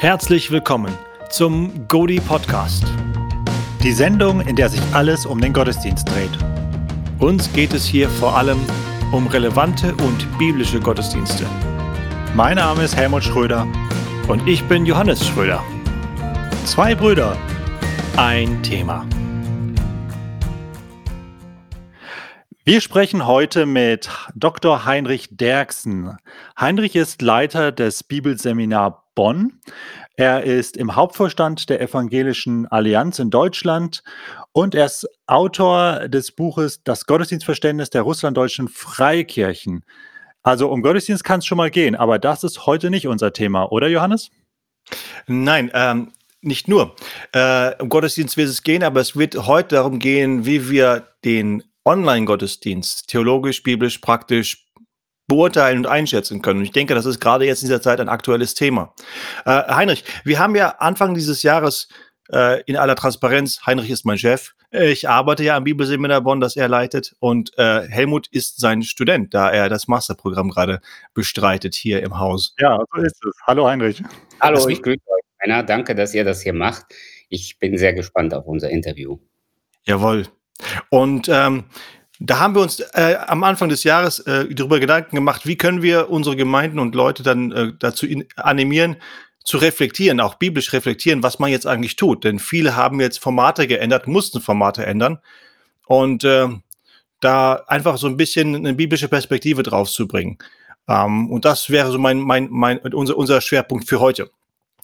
Herzlich willkommen zum Godi Podcast. Die Sendung, in der sich alles um den Gottesdienst dreht. Uns geht es hier vor allem um relevante und biblische Gottesdienste. Mein Name ist Helmut Schröder und ich bin Johannes Schröder. Zwei Brüder, ein Thema. Wir sprechen heute mit Dr. Heinrich Derksen. Heinrich ist Leiter des Bibelseminar Bonn. Er ist im Hauptvorstand der Evangelischen Allianz in Deutschland und er ist Autor des Buches Das Gottesdienstverständnis der russlanddeutschen Freikirchen. Also um Gottesdienst kann es schon mal gehen, aber das ist heute nicht unser Thema, oder Johannes? Nein, ähm, nicht nur. Äh, um Gottesdienst wird es gehen, aber es wird heute darum gehen, wie wir den Online-Gottesdienst theologisch, biblisch, praktisch beurteilen und einschätzen können. Und ich denke, das ist gerade jetzt in dieser Zeit ein aktuelles Thema. Äh, Heinrich, wir haben ja Anfang dieses Jahres äh, in aller Transparenz, Heinrich ist mein Chef, ich arbeite ja am Bibelseminar Bonn, das er leitet, und äh, Helmut ist sein Student, da er das Masterprogramm gerade bestreitet hier im Haus. Ja, so ist es. Hallo Heinrich. Hallo, ich grüße euch, Männer. Danke, dass ihr das hier macht. Ich bin sehr gespannt auf unser Interview. Jawohl. Und ähm, da haben wir uns äh, am Anfang des Jahres äh, darüber Gedanken gemacht, wie können wir unsere Gemeinden und Leute dann äh, dazu animieren, zu reflektieren, auch biblisch reflektieren, was man jetzt eigentlich tut. Denn viele haben jetzt Formate geändert, mussten Formate ändern. Und äh, da einfach so ein bisschen eine biblische Perspektive drauf zu bringen. Ähm, und das wäre so mein, mein, mein, unser, unser Schwerpunkt für heute.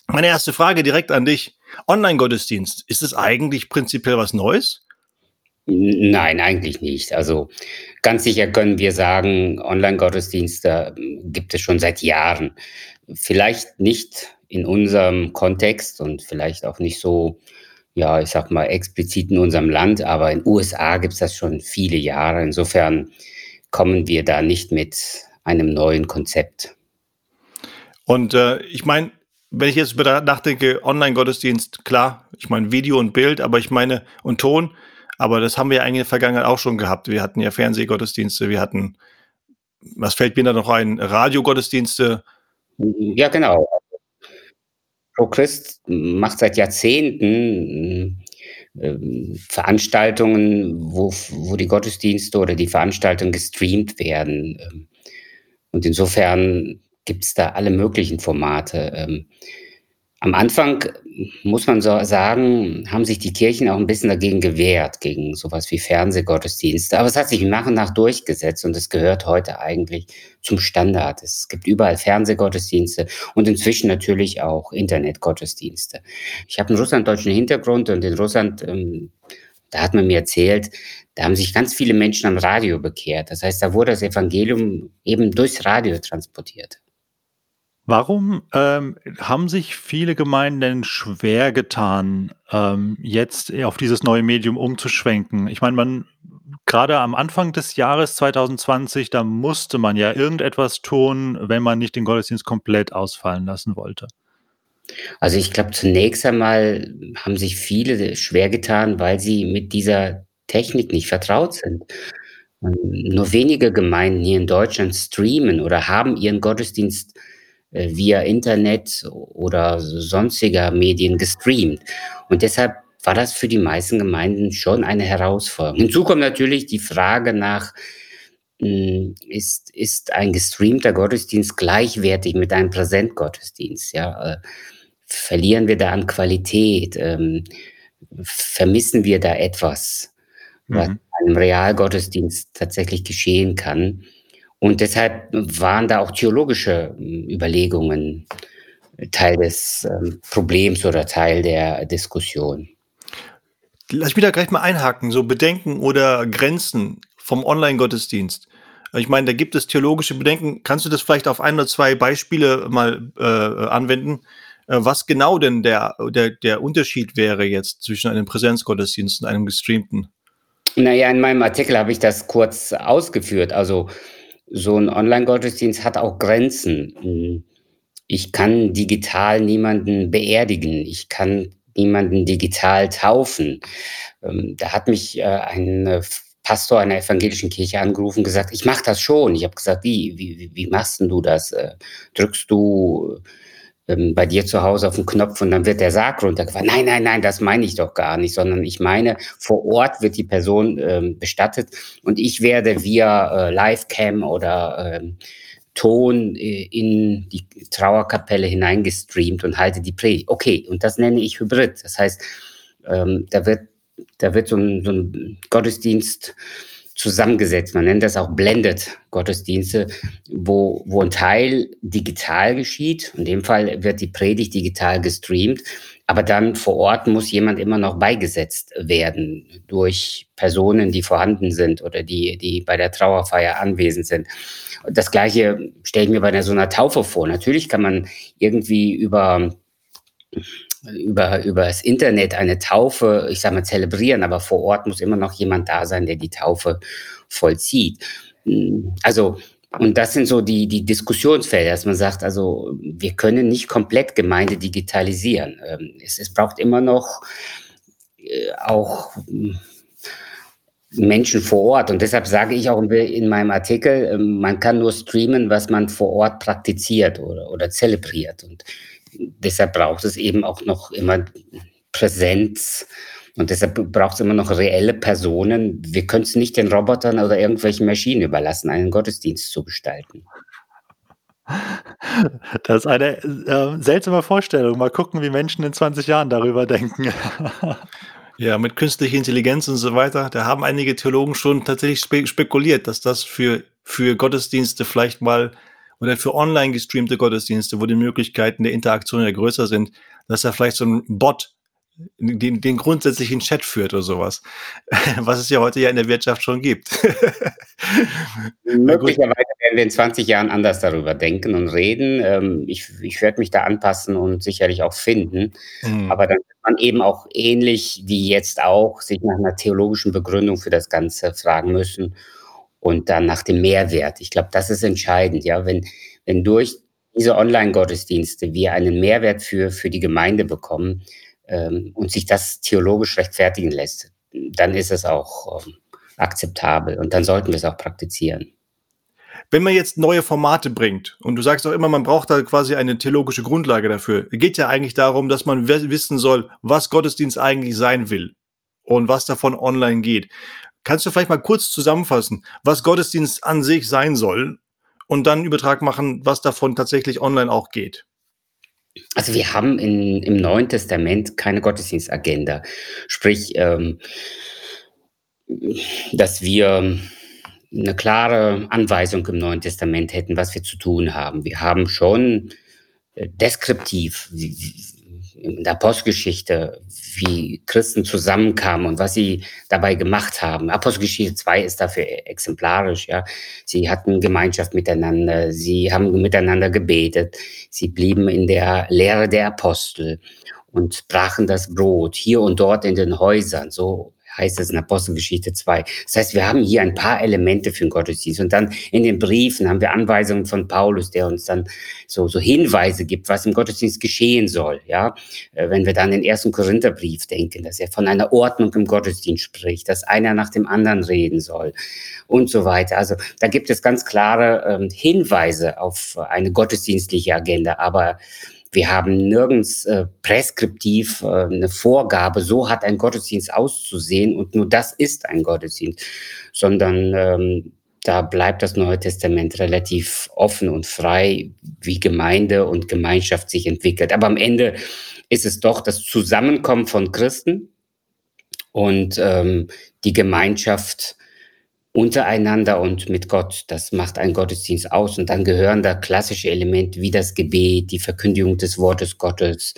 Meine erste Frage direkt an dich. Online-Gottesdienst, ist es eigentlich prinzipiell was Neues? Nein, eigentlich nicht. Also ganz sicher können wir sagen, Online-Gottesdienste hm, gibt es schon seit Jahren. Vielleicht nicht in unserem Kontext und vielleicht auch nicht so, ja, ich sag mal, explizit in unserem Land, aber in den USA gibt es das schon viele Jahre. Insofern kommen wir da nicht mit einem neuen Konzept. Und äh, ich meine, wenn ich jetzt nachdenke, Online-Gottesdienst, klar, ich meine Video und Bild, aber ich meine und Ton, aber das haben wir ja eigentlich in der Vergangenheit auch schon gehabt. Wir hatten ja Fernsehgottesdienste, wir hatten, was fällt mir da noch ein, Radiogottesdienste. Ja, genau. Pro Christ macht seit Jahrzehnten äh, Veranstaltungen, wo, wo die Gottesdienste oder die Veranstaltungen gestreamt werden. Ähm, und insofern gibt es da alle möglichen Formate. Ähm, am Anfang muss man so sagen, haben sich die Kirchen auch ein bisschen dagegen gewehrt, gegen sowas wie Fernsehgottesdienste. Aber es hat sich nach und nach durchgesetzt und es gehört heute eigentlich zum Standard. Es gibt überall Fernsehgottesdienste und inzwischen natürlich auch Internetgottesdienste. Ich habe einen russlanddeutschen Hintergrund und in Russland, ähm, da hat man mir erzählt, da haben sich ganz viele Menschen am Radio bekehrt. Das heißt, da wurde das Evangelium eben durchs Radio transportiert. Warum ähm, haben sich viele Gemeinden denn schwer getan, ähm, jetzt auf dieses neue Medium umzuschwenken? Ich meine, man gerade am Anfang des Jahres 2020, da musste man ja irgendetwas tun, wenn man nicht den Gottesdienst komplett ausfallen lassen wollte. Also ich glaube, zunächst einmal haben sich viele schwer getan, weil sie mit dieser Technik nicht vertraut sind. Nur wenige Gemeinden hier in Deutschland streamen oder haben ihren Gottesdienst via Internet oder sonstiger Medien gestreamt. Und deshalb war das für die meisten Gemeinden schon eine Herausforderung. Hinzu kommt natürlich die Frage nach, hm, ist, ist ein gestreamter Gottesdienst gleichwertig mit einem Präsentgottesdienst? Ja? Äh, verlieren wir da an Qualität? Ähm, vermissen wir da etwas, was mhm. einem Realgottesdienst tatsächlich geschehen kann? Und deshalb waren da auch theologische hm, Überlegungen Teil des ähm, Problems oder Teil der Diskussion. Lass mich da gleich mal einhaken, so Bedenken oder Grenzen vom Online-Gottesdienst. Ich meine, da gibt es theologische Bedenken. Kannst du das vielleicht auf ein oder zwei Beispiele mal äh, anwenden, äh, was genau denn der, der, der Unterschied wäre jetzt zwischen einem Präsenzgottesdienst und einem gestreamten? Naja, in meinem Artikel habe ich das kurz ausgeführt. Also so ein Online-Gottesdienst hat auch Grenzen. Ich kann digital niemanden beerdigen. Ich kann niemanden digital taufen. Ähm, da hat mich äh, ein äh, Pastor einer evangelischen Kirche angerufen und gesagt, ich mache das schon. Ich habe gesagt, wie, wie, wie machst denn du das? Äh, drückst du ähm, bei dir zu Hause auf den Knopf und dann wird der Sarg runtergefahren. Nein, nein, nein, das meine ich doch gar nicht, sondern ich meine, vor Ort wird die Person ähm, bestattet und ich werde via äh, Livecam oder ähm, Ton äh, in die Trauerkapelle hineingestreamt und halte die Predigt. Okay, und das nenne ich Hybrid. Das heißt, ähm, da wird, da wird so ein, so ein Gottesdienst zusammengesetzt. Man nennt das auch Blended Gottesdienste, wo, wo ein Teil digital geschieht. In dem Fall wird die Predigt digital gestreamt. Aber dann vor Ort muss jemand immer noch beigesetzt werden durch Personen, die vorhanden sind oder die, die bei der Trauerfeier anwesend sind. Das Gleiche stelle ich mir bei so einer Taufe vor. Natürlich kann man irgendwie über über, über das Internet eine Taufe, ich sage mal, zelebrieren, aber vor Ort muss immer noch jemand da sein, der die Taufe vollzieht. Also, und das sind so die, die Diskussionsfelder, dass man sagt, also wir können nicht komplett Gemeinde digitalisieren. Ähm, es, es braucht immer noch äh, auch hm, Menschen vor Ort. Und deshalb sage ich auch in meinem Artikel, ähm, man kann nur streamen, was man vor Ort praktiziert oder, oder zelebriert. Und deshalb braucht es eben auch noch immer Präsenz und deshalb braucht es immer noch reelle Personen. Wir können es nicht den Robotern oder irgendwelchen Maschinen überlassen, einen Gottesdienst zu gestalten. Das ist eine äh, seltsame Vorstellung. Mal gucken, wie Menschen in 20 Jahren darüber denken. Ja, mit künstlicher Intelligenz und so weiter, da haben einige Theologen schon tatsächlich spe spekuliert, dass das für, für Gottesdienste vielleicht mal oder für online gestreamte Gottesdienste, wo die Möglichkeiten der Interaktion ja größer sind, dass er vielleicht so ein Bot den, den grundsätzlichen Chat führt oder sowas, was es ja heute ja in der Wirtschaft schon gibt. Möglicherweise werden wir in 20 Jahren anders darüber denken und reden. Ähm, ich, ich werde mich da anpassen und sicherlich auch finden. Mhm. Aber dann wird man eben auch ähnlich wie jetzt auch sich nach einer theologischen Begründung für das Ganze fragen müssen und dann nach dem Mehrwert. Ich glaube, das ist entscheidend, ja, wenn, wenn durch diese Online-Gottesdienste wir einen Mehrwert für, für die Gemeinde bekommen ähm, und sich das theologisch rechtfertigen lässt, dann ist es auch ähm, akzeptabel und dann sollten wir es auch praktizieren. Wenn man jetzt neue Formate bringt und du sagst auch immer, man braucht da quasi eine theologische Grundlage dafür, geht ja eigentlich darum, dass man wissen soll, was Gottesdienst eigentlich sein will und was davon online geht. Kannst du vielleicht mal kurz zusammenfassen, was Gottesdienst an sich sein soll und dann Übertrag machen, was davon tatsächlich online auch geht? Also wir haben in, im Neuen Testament keine Gottesdienstagenda. Sprich, ähm, dass wir eine klare Anweisung im Neuen Testament hätten, was wir zu tun haben. Wir haben schon äh, deskriptiv, in der Apostelgeschichte, wie Christen zusammenkamen und was sie dabei gemacht haben. Apostelgeschichte 2 ist dafür exemplarisch, ja. Sie hatten Gemeinschaft miteinander, sie haben miteinander gebetet, sie blieben in der Lehre der Apostel und brachen das Brot hier und dort in den Häusern. So heißt es in Apostelgeschichte 2. Das heißt, wir haben hier ein paar Elemente für den Gottesdienst. Und dann in den Briefen haben wir Anweisungen von Paulus, der uns dann so, so Hinweise gibt, was im Gottesdienst geschehen soll. Ja, äh, wenn wir dann den ersten Korintherbrief denken, dass er von einer Ordnung im Gottesdienst spricht, dass einer nach dem anderen reden soll und so weiter. Also da gibt es ganz klare ähm, Hinweise auf eine gottesdienstliche Agenda. Aber wir haben nirgends äh, preskriptiv äh, eine Vorgabe, so hat ein Gottesdienst auszusehen und nur das ist ein Gottesdienst, sondern ähm, da bleibt das Neue Testament relativ offen und frei, wie Gemeinde und Gemeinschaft sich entwickelt. Aber am Ende ist es doch das Zusammenkommen von Christen und ähm, die Gemeinschaft untereinander und mit Gott. Das macht ein Gottesdienst aus. Und dann gehören da klassische Elemente wie das Gebet, die Verkündigung des Wortes Gottes,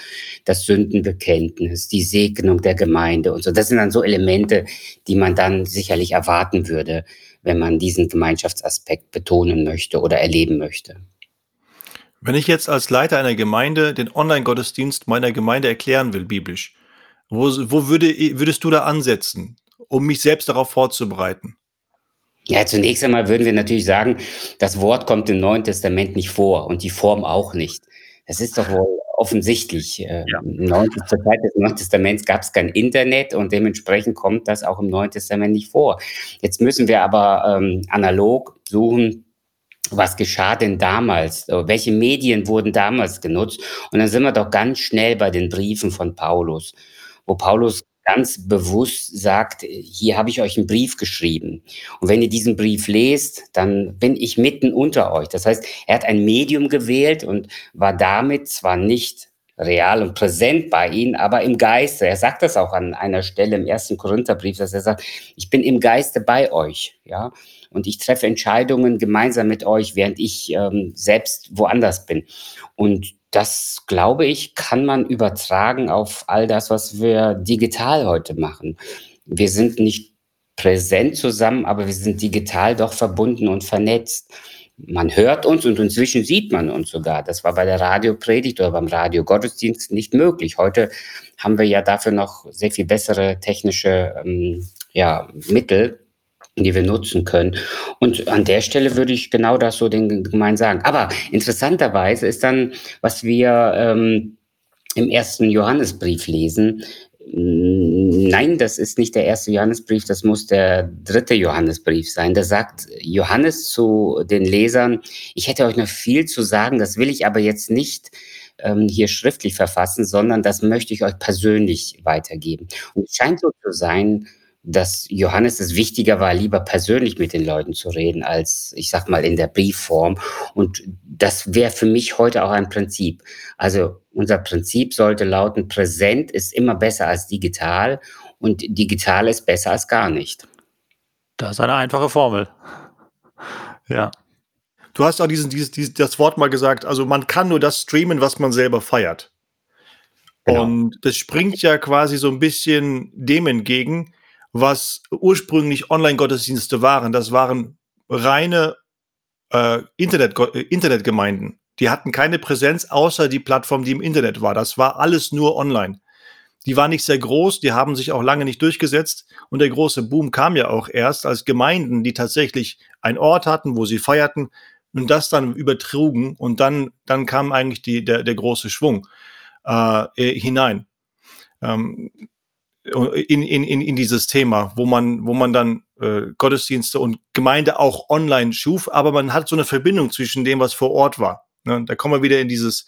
das Sündenbekenntnis, die Segnung der Gemeinde und so. Das sind dann so Elemente, die man dann sicherlich erwarten würde, wenn man diesen Gemeinschaftsaspekt betonen möchte oder erleben möchte. Wenn ich jetzt als Leiter einer Gemeinde den Online-Gottesdienst meiner Gemeinde erklären will, biblisch, wo, wo würde, würdest du da ansetzen, um mich selbst darauf vorzubereiten? Ja, zunächst einmal würden wir natürlich sagen, das Wort kommt im Neuen Testament nicht vor und die Form auch nicht. Das ist doch wohl offensichtlich. Äh, ja. Zur Zeit des Neuen Testaments gab es kein Internet und dementsprechend kommt das auch im Neuen Testament nicht vor. Jetzt müssen wir aber ähm, analog suchen, was geschah denn damals? Äh, welche Medien wurden damals genutzt? Und dann sind wir doch ganz schnell bei den Briefen von Paulus, wo Paulus ganz bewusst sagt, hier habe ich euch einen Brief geschrieben. Und wenn ihr diesen Brief lest, dann bin ich mitten unter euch. Das heißt, er hat ein Medium gewählt und war damit zwar nicht real und präsent bei ihnen, aber im Geiste. Er sagt das auch an einer Stelle im ersten Korintherbrief, dass er sagt, ich bin im Geiste bei euch, ja, und ich treffe Entscheidungen gemeinsam mit euch, während ich ähm, selbst woanders bin. Und das, glaube ich, kann man übertragen auf all das, was wir digital heute machen. Wir sind nicht präsent zusammen, aber wir sind digital doch verbunden und vernetzt. Man hört uns und inzwischen sieht man uns sogar. Das war bei der Radiopredigt oder beim Radio-Gottesdienst nicht möglich. Heute haben wir ja dafür noch sehr viel bessere technische ähm, ja, Mittel, die wir nutzen können. Und an der Stelle würde ich genau das so den Gemeinden sagen. Aber interessanterweise ist dann, was wir ähm, im ersten Johannesbrief lesen, Nein, das ist nicht der erste Johannesbrief, das muss der dritte Johannesbrief sein. Da sagt Johannes zu den Lesern, ich hätte euch noch viel zu sagen, das will ich aber jetzt nicht ähm, hier schriftlich verfassen, sondern das möchte ich euch persönlich weitergeben. Und es scheint so zu sein, dass Johannes es wichtiger war, lieber persönlich mit den Leuten zu reden, als ich sag mal in der Briefform. Und das wäre für mich heute auch ein Prinzip. Also unser Prinzip sollte lauten, präsent ist immer besser als digital und digital ist besser als gar nicht. Das ist eine einfache Formel. Ja. Du hast auch diesen, dieses, dieses, das Wort mal gesagt, also man kann nur das streamen, was man selber feiert. Genau. Und das springt ja quasi so ein bisschen dem entgegen, was ursprünglich Online-Gottesdienste waren. Das waren reine äh, Internet, äh, Internetgemeinden. Die hatten keine Präsenz außer die Plattform, die im Internet war. Das war alles nur online. Die war nicht sehr groß, die haben sich auch lange nicht durchgesetzt. Und der große Boom kam ja auch erst, als Gemeinden, die tatsächlich einen Ort hatten, wo sie feierten und das dann übertrugen. Und dann, dann kam eigentlich die, der, der große Schwung äh, hinein. Ähm, in, in, in, in dieses Thema, wo man, wo man dann äh, Gottesdienste und Gemeinde auch online schuf, aber man hat so eine Verbindung zwischen dem, was vor Ort war. Ne? Da kommen wir wieder in dieses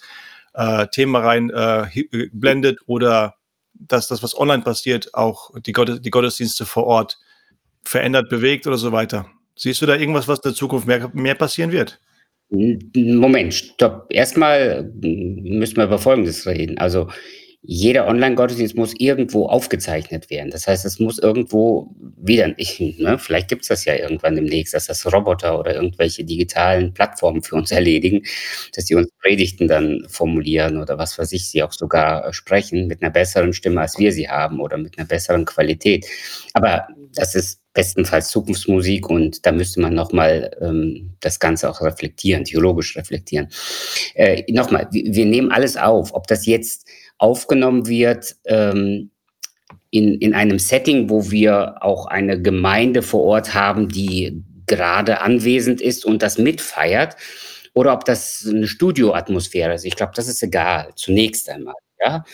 äh, Thema rein, äh, äh blendet oder dass das, was online passiert, auch die, Gott, die Gottesdienste vor Ort verändert, bewegt oder so weiter. Siehst du da irgendwas, was in der Zukunft mehr, mehr passieren wird? Moment, stopp. Erstmal müssen wir über Folgendes reden. Also jeder Online-Gottesdienst muss irgendwo aufgezeichnet werden. Das heißt, es muss irgendwo wieder, ich, ne, vielleicht gibt es das ja irgendwann demnächst, dass das Roboter oder irgendwelche digitalen Plattformen für uns erledigen, dass die uns Predigten dann formulieren oder was weiß ich, sie auch sogar äh, sprechen mit einer besseren Stimme, als wir sie haben oder mit einer besseren Qualität. Aber das ist bestenfalls Zukunftsmusik und da müsste man nochmal ähm, das Ganze auch reflektieren, theologisch reflektieren. Äh, nochmal, wir, wir nehmen alles auf, ob das jetzt aufgenommen wird ähm, in, in einem Setting, wo wir auch eine Gemeinde vor Ort haben, die gerade anwesend ist und das mitfeiert, oder ob das eine Studioatmosphäre ist. Ich glaube, das ist egal, zunächst einmal. Ja,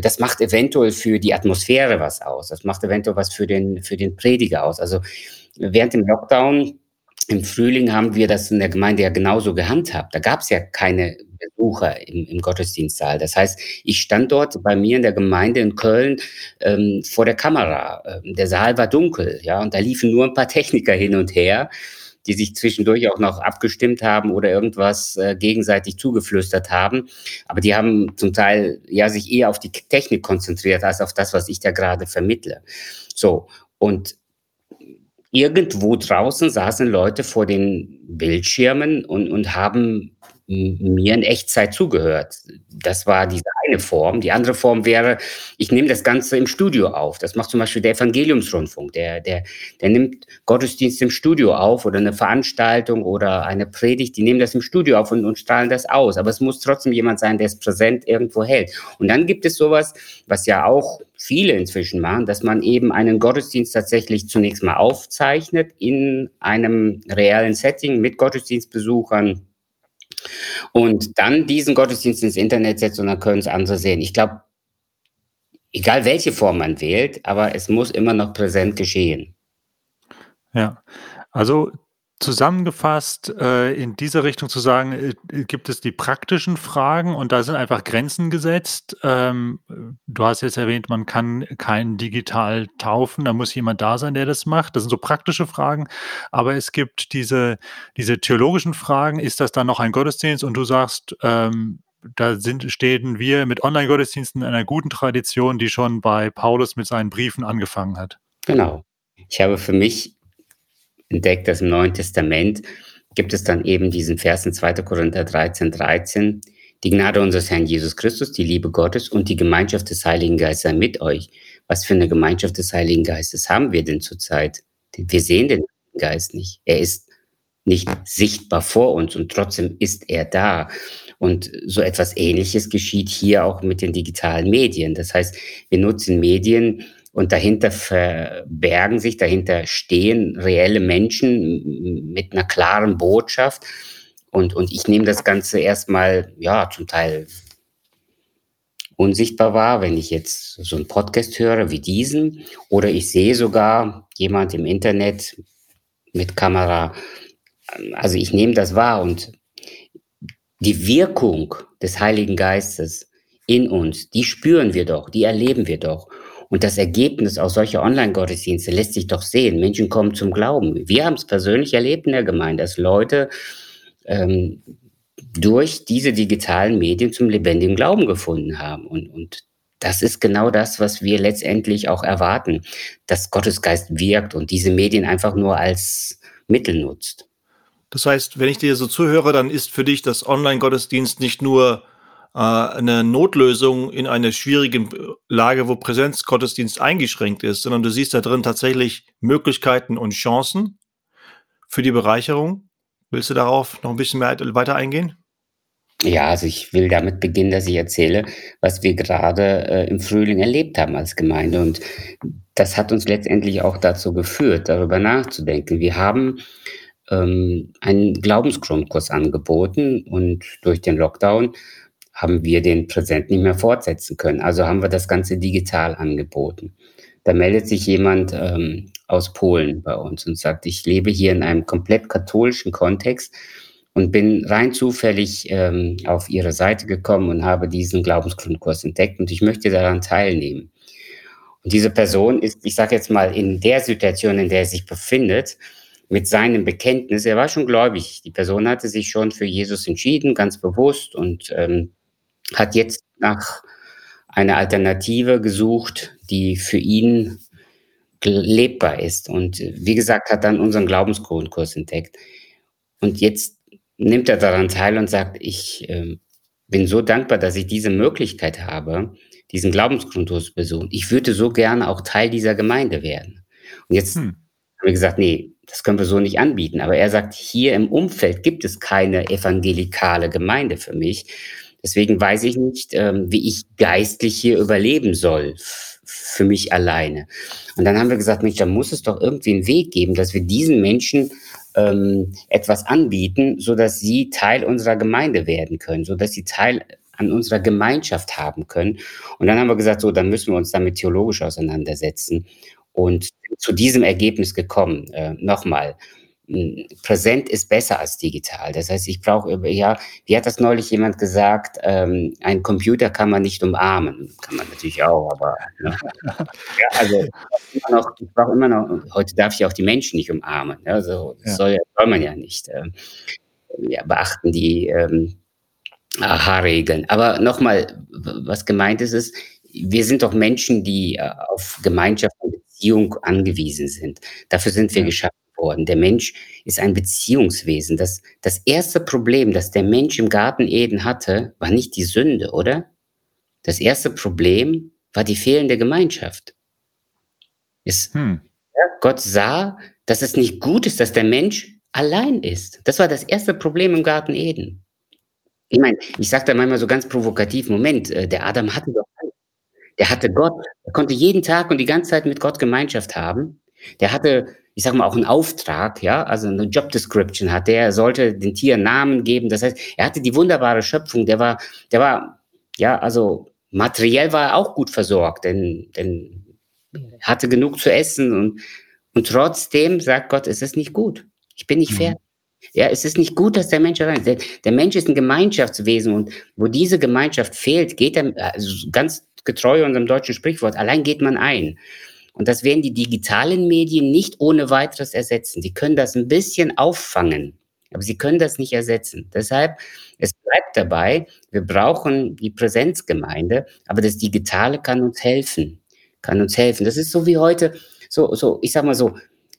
das macht eventuell für die Atmosphäre was aus. Das macht eventuell was für den, für den Prediger aus. Also während dem Lockdown im Frühling haben wir das in der Gemeinde ja genauso gehandhabt. Da gab es ja keine Besucher im, im, Gottesdienstsaal. Das heißt, ich stand dort bei mir in der Gemeinde in Köln ähm, vor der Kamera. Ähm, der Saal war dunkel, ja, und da liefen nur ein paar Techniker hin und her, die sich zwischendurch auch noch abgestimmt haben oder irgendwas äh, gegenseitig zugeflüstert haben. Aber die haben zum Teil ja sich eher auf die Technik konzentriert als auf das, was ich da gerade vermittle. So und irgendwo draußen saßen Leute vor den Bildschirmen und, und haben mir in Echtzeit zugehört. Das war diese eine Form. Die andere Form wäre, ich nehme das Ganze im Studio auf. Das macht zum Beispiel der Evangeliumsrundfunk. Der, der, der nimmt Gottesdienst im Studio auf oder eine Veranstaltung oder eine Predigt. Die nehmen das im Studio auf und, und strahlen das aus. Aber es muss trotzdem jemand sein, der es präsent irgendwo hält. Und dann gibt es sowas, was ja auch viele inzwischen machen, dass man eben einen Gottesdienst tatsächlich zunächst mal aufzeichnet in einem realen Setting mit Gottesdienstbesuchern und dann diesen Gottesdienst ins Internet setzt und dann können es andere sehen. Ich glaube, egal welche Form man wählt, aber es muss immer noch präsent geschehen. Ja, also zusammengefasst, äh, in dieser Richtung zu sagen, äh, gibt es die praktischen Fragen und da sind einfach Grenzen gesetzt. Ähm, du hast jetzt erwähnt, man kann keinen digital taufen, da muss jemand da sein, der das macht. Das sind so praktische Fragen, aber es gibt diese, diese theologischen Fragen. Ist das dann noch ein Gottesdienst? Und du sagst, ähm, da sind, stehen wir mit Online-Gottesdiensten in einer guten Tradition, die schon bei Paulus mit seinen Briefen angefangen hat. Genau. Ich habe für mich entdeckt, dass im Neuen Testament gibt es dann eben diesen Vers in 2. Korinther 13, 13. Die Gnade unseres Herrn Jesus Christus, die Liebe Gottes und die Gemeinschaft des Heiligen Geistes mit euch. Was für eine Gemeinschaft des Heiligen Geistes haben wir denn zurzeit? Wir sehen den Geist nicht. Er ist nicht sichtbar vor uns und trotzdem ist er da. Und so etwas Ähnliches geschieht hier auch mit den digitalen Medien. Das heißt, wir nutzen Medien, und dahinter verbergen sich, dahinter stehen reelle Menschen mit einer klaren Botschaft. Und, und ich nehme das Ganze erstmal, ja, zum Teil unsichtbar wahr, wenn ich jetzt so einen Podcast höre wie diesen. Oder ich sehe sogar jemand im Internet mit Kamera. Also ich nehme das wahr und die Wirkung des Heiligen Geistes in uns, die spüren wir doch, die erleben wir doch. Und das Ergebnis aus solcher Online-Gottesdienste lässt sich doch sehen. Menschen kommen zum Glauben. Wir haben es persönlich erlebt in der Gemeinde, dass Leute ähm, durch diese digitalen Medien zum lebendigen Glauben gefunden haben. Und, und das ist genau das, was wir letztendlich auch erwarten, dass Gottes Geist wirkt und diese Medien einfach nur als Mittel nutzt. Das heißt, wenn ich dir so zuhöre, dann ist für dich das Online-Gottesdienst nicht nur eine Notlösung in einer schwierigen Lage, wo Präsenzgottesdienst eingeschränkt ist, sondern du siehst da drin tatsächlich Möglichkeiten und Chancen für die Bereicherung. Willst du darauf noch ein bisschen mehr weiter eingehen? Ja, also ich will damit beginnen, dass ich erzähle, was wir gerade äh, im Frühling erlebt haben als Gemeinde. Und das hat uns letztendlich auch dazu geführt, darüber nachzudenken. Wir haben ähm, einen Glaubensgrundkurs angeboten und durch den Lockdown haben wir den Präsent nicht mehr fortsetzen können. Also haben wir das Ganze digital angeboten. Da meldet sich jemand ähm, aus Polen bei uns und sagt, ich lebe hier in einem komplett katholischen Kontext und bin rein zufällig ähm, auf ihre Seite gekommen und habe diesen Glaubensgrundkurs entdeckt und ich möchte daran teilnehmen. Und diese Person ist, ich sage jetzt mal, in der Situation, in der er sich befindet, mit seinem Bekenntnis, er war schon gläubig. Die Person hatte sich schon für Jesus entschieden, ganz bewusst und ähm, hat jetzt nach einer Alternative gesucht, die für ihn lebbar ist. Und wie gesagt, hat dann unseren Glaubensgrundkurs entdeckt. Und jetzt nimmt er daran teil und sagt, ich äh, bin so dankbar, dass ich diese Möglichkeit habe, diesen Glaubensgrundkurs zu besuchen. Ich würde so gerne auch Teil dieser Gemeinde werden. Und jetzt hm. haben wir gesagt, nee, das können wir so nicht anbieten. Aber er sagt, hier im Umfeld gibt es keine evangelikale Gemeinde für mich. Deswegen weiß ich nicht, ähm, wie ich geistlich hier überleben soll für mich alleine. Und dann haben wir gesagt, Mensch, da muss es doch irgendwie einen Weg geben, dass wir diesen Menschen ähm, etwas anbieten, so dass sie Teil unserer Gemeinde werden können, so dass sie Teil an unserer Gemeinschaft haben können. Und dann haben wir gesagt, so, dann müssen wir uns damit theologisch auseinandersetzen und zu diesem Ergebnis gekommen. Äh, Nochmal, präsent ist besser als digital. Das heißt, ich brauche, ja, wie hat das neulich jemand gesagt, ähm, ein Computer kann man nicht umarmen. Kann man natürlich auch, aber ne? ja, also ich brauche immer noch, heute darf ich auch die Menschen nicht umarmen. Ne? Also ja. soll, soll man ja nicht ähm, ja, beachten, die ähm, AHA-Regeln. Aber nochmal, was gemeint ist, ist, wir sind doch Menschen, die äh, auf Gemeinschaft und Beziehung angewiesen sind. Dafür sind wir ja. geschaffen worden. Der Mensch ist ein Beziehungswesen. Das, das erste Problem, das der Mensch im Garten Eden hatte, war nicht die Sünde, oder? Das erste Problem war die fehlende Gemeinschaft. Es, hm. Gott sah, dass es nicht gut ist, dass der Mensch allein ist. Das war das erste Problem im Garten Eden. Ich meine, ich sage da manchmal so ganz provokativ, Moment, äh, der Adam hatte doch der hatte Gott, er konnte jeden Tag und die ganze Zeit mit Gott Gemeinschaft haben. Der hatte ich sage mal, auch einen Auftrag, ja, also eine Job Description hat. Der sollte den Tieren Namen geben. Das heißt, er hatte die wunderbare Schöpfung. Der war, der war, ja, also materiell war er auch gut versorgt, denn, denn hatte genug zu essen und, und trotzdem sagt Gott, es ist nicht gut. Ich bin nicht mhm. fertig. Ja, es ist nicht gut, dass der Mensch allein der, der Mensch ist ein Gemeinschaftswesen und wo diese Gemeinschaft fehlt, geht er also ganz getreu unserem deutschen Sprichwort, allein geht man ein. Und das werden die digitalen Medien nicht ohne weiteres ersetzen. Sie können das ein bisschen auffangen, aber sie können das nicht ersetzen. Deshalb, es bleibt dabei, wir brauchen die Präsenzgemeinde, aber das Digitale kann uns helfen, kann uns helfen. Das ist so wie heute, so, so, ich sag mal so,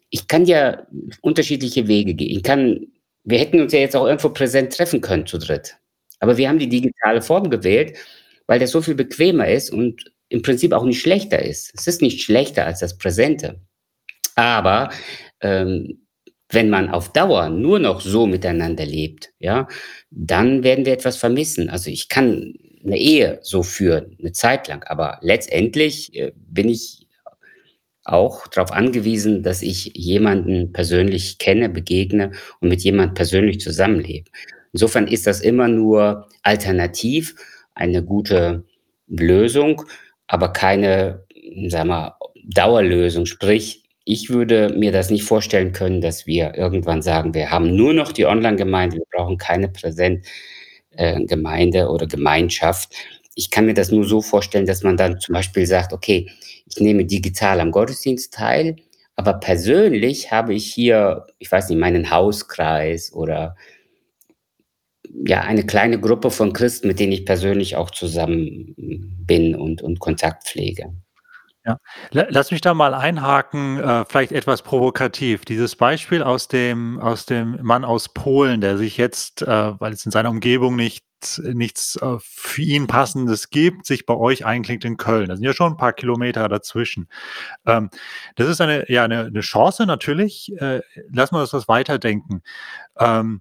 ich kann ja unterschiedliche Wege gehen. Ich kann, wir hätten uns ja jetzt auch irgendwo präsent treffen können zu dritt. Aber wir haben die digitale Form gewählt, weil das so viel bequemer ist und im Prinzip auch nicht schlechter ist. Es ist nicht schlechter als das Präsente. Aber ähm, wenn man auf Dauer nur noch so miteinander lebt, ja, dann werden wir etwas vermissen. Also ich kann eine Ehe so führen, eine Zeit lang, aber letztendlich äh, bin ich auch darauf angewiesen, dass ich jemanden persönlich kenne, begegne und mit jemandem persönlich zusammenlebe. Insofern ist das immer nur alternativ, eine gute Lösung, aber keine, sag mal, Dauerlösung. Sprich, ich würde mir das nicht vorstellen können, dass wir irgendwann sagen, wir haben nur noch die Online-Gemeinde, wir brauchen keine Präsent-Gemeinde äh, oder Gemeinschaft. Ich kann mir das nur so vorstellen, dass man dann zum Beispiel sagt, okay, ich nehme digital am Gottesdienst teil, aber persönlich habe ich hier, ich weiß nicht, meinen Hauskreis oder ja, eine kleine Gruppe von Christen, mit denen ich persönlich auch zusammen bin und, und Kontakt pflege. Ja, lass mich da mal einhaken, äh, vielleicht etwas provokativ. Dieses Beispiel aus dem, aus dem Mann aus Polen, der sich jetzt, äh, weil es in seiner Umgebung nicht, nichts äh, für ihn Passendes gibt, sich bei euch einklingt in Köln. Da sind ja schon ein paar Kilometer dazwischen. Ähm, das ist eine, ja, eine, eine Chance natürlich. Äh, lass mal das was weiterdenken. Ähm,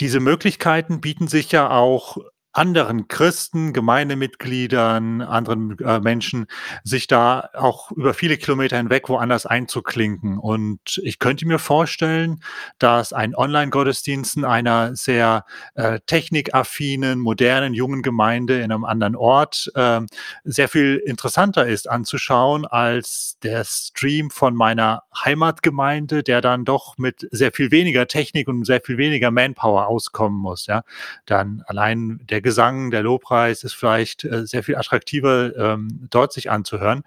diese Möglichkeiten bieten sich ja auch anderen Christen, Gemeindemitgliedern, anderen äh, Menschen, sich da auch über viele Kilometer hinweg woanders einzuklinken. Und ich könnte mir vorstellen, dass ein Online-Gottesdienst in einer sehr äh, technikaffinen, modernen, jungen Gemeinde in einem anderen Ort äh, sehr viel interessanter ist anzuschauen als der Stream von meiner Heimatgemeinde, der dann doch mit sehr viel weniger Technik und sehr viel weniger Manpower auskommen muss. Ja, dann allein der Gesang, der Lobpreis ist vielleicht äh, sehr viel attraktiver, ähm, dort sich anzuhören.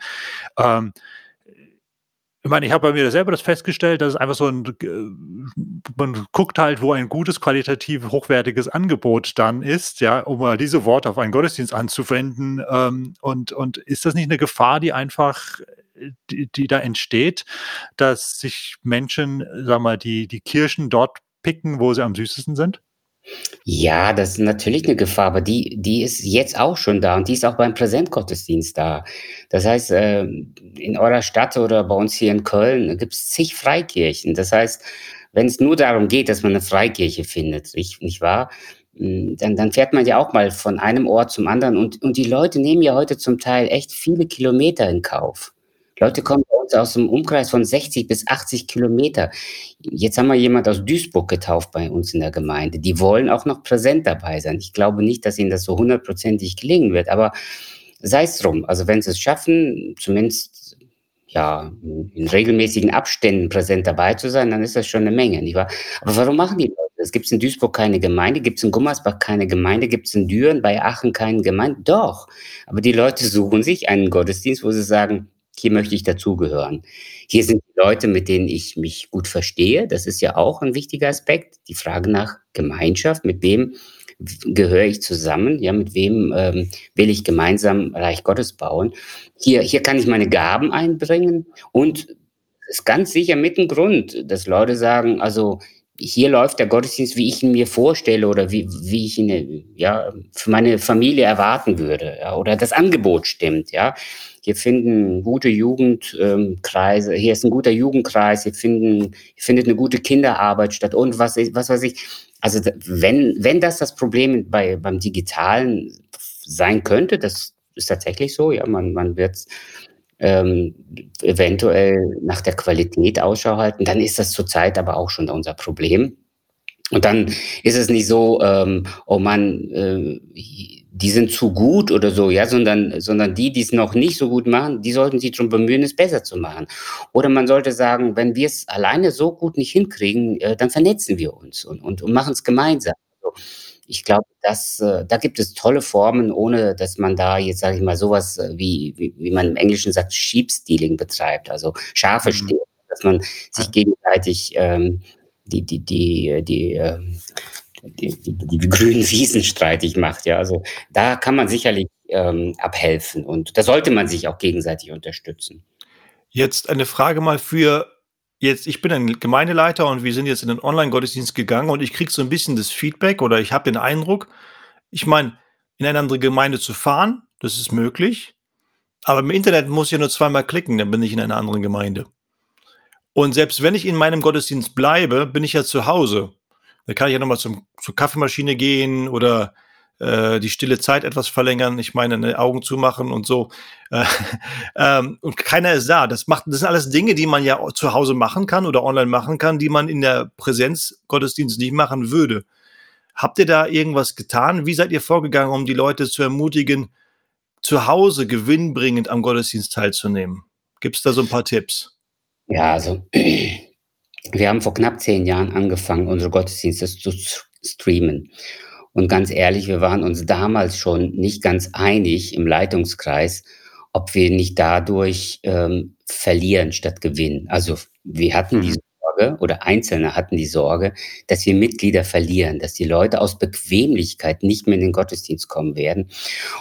Ähm, ich meine, ich habe bei mir selber das festgestellt, dass es einfach so ein, äh, man guckt halt, wo ein gutes, qualitativ hochwertiges Angebot dann ist, ja, um mal diese Worte auf einen Gottesdienst anzuwenden. Ähm, und, und ist das nicht eine Gefahr, die einfach, die, die da entsteht, dass sich Menschen, sag mal, die, die Kirchen dort picken, wo sie am süßesten sind? Ja, das ist natürlich eine Gefahr, aber die die ist jetzt auch schon da und die ist auch beim Präsentgottesdienst da. Das heißt, ähm, in eurer Stadt oder bei uns hier in Köln gibt es zig Freikirchen. Das heißt, wenn es nur darum geht, dass man eine Freikirche findet, nicht nicht wahr? Hm, dann dann fährt man ja auch mal von einem Ort zum anderen und und die Leute nehmen ja heute zum Teil echt viele Kilometer in Kauf. Leute kommen bei uns aus einem Umkreis von 60 bis 80 Kilometer. Jetzt haben wir jemand aus Duisburg getauft bei uns in der Gemeinde. Die wollen auch noch präsent dabei sein. Ich glaube nicht, dass ihnen das so hundertprozentig gelingen wird, aber sei es drum. Also wenn sie es schaffen, zumindest ja, in regelmäßigen Abständen präsent dabei zu sein, dann ist das schon eine Menge, nicht wahr? Aber warum machen die Leute es gibt in Duisburg keine Gemeinde, gibt es in Gummersbach keine Gemeinde, gibt es in Düren bei Aachen keine Gemeinde? Doch. Aber die Leute suchen sich einen Gottesdienst, wo sie sagen, hier möchte ich dazugehören. Hier sind Leute, mit denen ich mich gut verstehe. Das ist ja auch ein wichtiger Aspekt. Die Frage nach Gemeinschaft. Mit wem gehöre ich zusammen? Ja, mit wem ähm, will ich gemeinsam Reich Gottes bauen? Hier, hier kann ich meine Gaben einbringen und ist ganz sicher mit dem Grund, dass Leute sagen, also hier läuft der Gottesdienst, wie ich ihn mir vorstelle oder wie, wie ich ihn ja, für meine Familie erwarten würde. Ja, oder das Angebot stimmt. Ja. Hier finden gute Jugendkreise, ähm, hier ist ein guter Jugendkreis, hier, finden, hier findet eine gute Kinderarbeit statt und was, was weiß ich. Also wenn, wenn das das Problem bei, beim Digitalen sein könnte, das ist tatsächlich so, ja, man, man wird ähm, eventuell nach der Qualität Ausschau halten, dann ist das zurzeit aber auch schon unser Problem. Und dann ist es nicht so, ähm, oh Mann, äh, die sind zu gut oder so, ja, sondern, sondern die, die es noch nicht so gut machen, die sollten sich darum bemühen, es besser zu machen. Oder man sollte sagen, wenn wir es alleine so gut nicht hinkriegen, äh, dann vernetzen wir uns und, und, und machen es gemeinsam. Also ich glaube, dass, äh, da gibt es tolle Formen, ohne dass man da jetzt, sage ich mal, sowas äh, wie, wie, wie man im Englischen sagt, Sheep-Stealing betreibt, also Schafe mhm. stehlen, dass man sich gegenseitig ähm, die, die, die, die, ähm, die, die, die, die grünen Wiesen streitig macht. Ja, also da kann man sicherlich ähm, abhelfen und da sollte man sich auch gegenseitig unterstützen. Jetzt eine Frage mal für jetzt, ich bin ein Gemeindeleiter und wir sind jetzt in den Online-Gottesdienst gegangen und ich kriege so ein bisschen das Feedback oder ich habe den Eindruck, ich meine, in eine andere Gemeinde zu fahren, das ist möglich, aber im Internet muss ich nur zweimal klicken, dann bin ich in einer anderen Gemeinde. Und selbst wenn ich in meinem Gottesdienst bleibe, bin ich ja zu Hause. Da kann ich ja nochmal zur Kaffeemaschine gehen oder äh, die stille Zeit etwas verlängern, ich meine, ne, Augen zumachen und so. Äh, ähm, und keiner ist da. Das, macht, das sind alles Dinge, die man ja zu Hause machen kann oder online machen kann, die man in der Präsenzgottesdienst nicht machen würde. Habt ihr da irgendwas getan? Wie seid ihr vorgegangen, um die Leute zu ermutigen, zu Hause gewinnbringend am Gottesdienst teilzunehmen? Gibt es da so ein paar Tipps? Ja, also wir haben vor knapp zehn Jahren angefangen, unsere Gottesdienste zu streamen. Und ganz ehrlich, wir waren uns damals schon nicht ganz einig im Leitungskreis, ob wir nicht dadurch ähm, verlieren statt gewinnen. Also wir hatten die mhm. Sorge oder Einzelne hatten die Sorge, dass wir Mitglieder verlieren, dass die Leute aus Bequemlichkeit nicht mehr in den Gottesdienst kommen werden.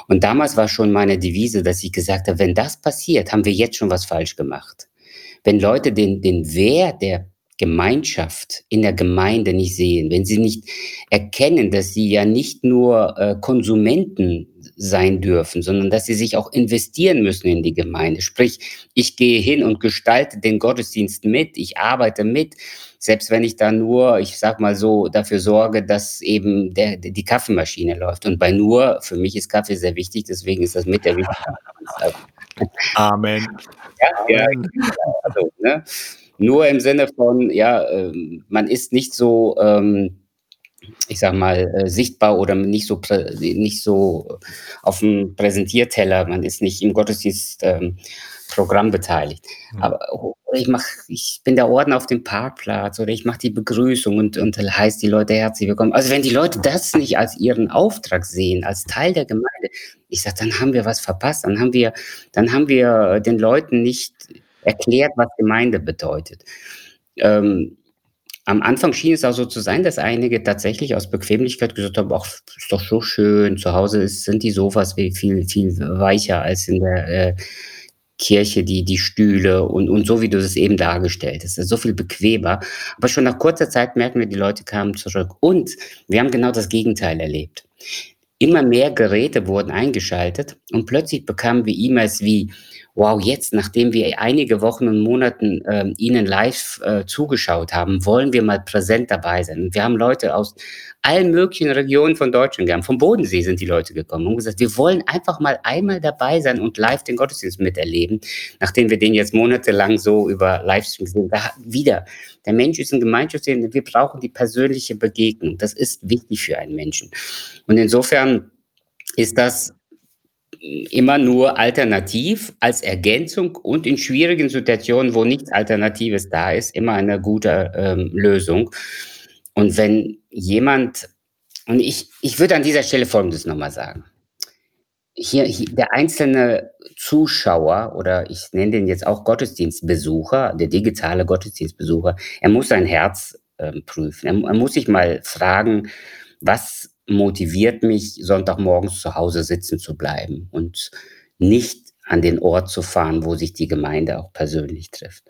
Und damals war schon meine Devise, dass ich gesagt habe, wenn das passiert, haben wir jetzt schon was falsch gemacht. Wenn Leute den, den Wert der Gemeinschaft in der Gemeinde nicht sehen, wenn sie nicht erkennen, dass sie ja nicht nur äh, Konsumenten sein dürfen, sondern dass sie sich auch investieren müssen in die Gemeinde. Sprich, ich gehe hin und gestalte den Gottesdienst mit, ich arbeite mit, selbst wenn ich da nur, ich sag mal so, dafür sorge, dass eben der, die Kaffeemaschine läuft. Und bei nur, für mich ist Kaffee sehr wichtig, deswegen ist das mit der wichtigste. Amen. Ja, ja, also, ne? Nur im Sinne von, ja, äh, man ist nicht so, ähm, ich sag mal, äh, sichtbar oder nicht so, nicht so auf dem Präsentierteller, man ist nicht im Gottesdienstprogramm ähm, beteiligt. Mhm. Aber ich mach, ich bin der Orden auf dem Parkplatz oder ich mache die Begrüßung und, und heißt die Leute herzlich willkommen. Also wenn die Leute das nicht als ihren Auftrag sehen, als Teil der Gemeinde, ich sag, dann haben wir was verpasst, dann haben wir, dann haben wir den Leuten nicht erklärt, was Gemeinde bedeutet. Ähm, am Anfang schien es auch so zu sein, dass einige tatsächlich aus Bequemlichkeit gesagt haben, ach, ist doch so schön, zu Hause ist, sind die Sofas viel, viel weicher als in der äh, Kirche, die, die Stühle und, und so, wie du es eben dargestellt hast. so viel bequemer. Aber schon nach kurzer Zeit merken wir, die Leute kamen zurück. Und wir haben genau das Gegenteil erlebt. Immer mehr Geräte wurden eingeschaltet und plötzlich bekamen wir E-Mails wie, wow, jetzt, nachdem wir einige Wochen und Monaten äh, Ihnen live äh, zugeschaut haben, wollen wir mal präsent dabei sein. Wir haben Leute aus allen möglichen Regionen von Deutschland gehabt. Vom Bodensee sind die Leute gekommen und gesagt, wir wollen einfach mal einmal dabei sein und live den Gottesdienst miterleben, nachdem wir den jetzt monatelang so über Livestream sehen. Da wieder, der Mensch ist ein Gemeinschaftswesen, wir brauchen die persönliche Begegnung. Das ist wichtig für einen Menschen. Und insofern ist das immer nur alternativ als Ergänzung und in schwierigen Situationen, wo nichts Alternatives da ist, immer eine gute ähm, Lösung. Und wenn jemand, und ich, ich würde an dieser Stelle Folgendes nochmal sagen. Hier, hier, der einzelne Zuschauer oder ich nenne den jetzt auch Gottesdienstbesucher, der digitale Gottesdienstbesucher, er muss sein Herz äh, prüfen. Er, er muss sich mal fragen, was motiviert mich, Sonntagmorgens zu Hause sitzen zu bleiben und nicht an den Ort zu fahren, wo sich die Gemeinde auch persönlich trifft.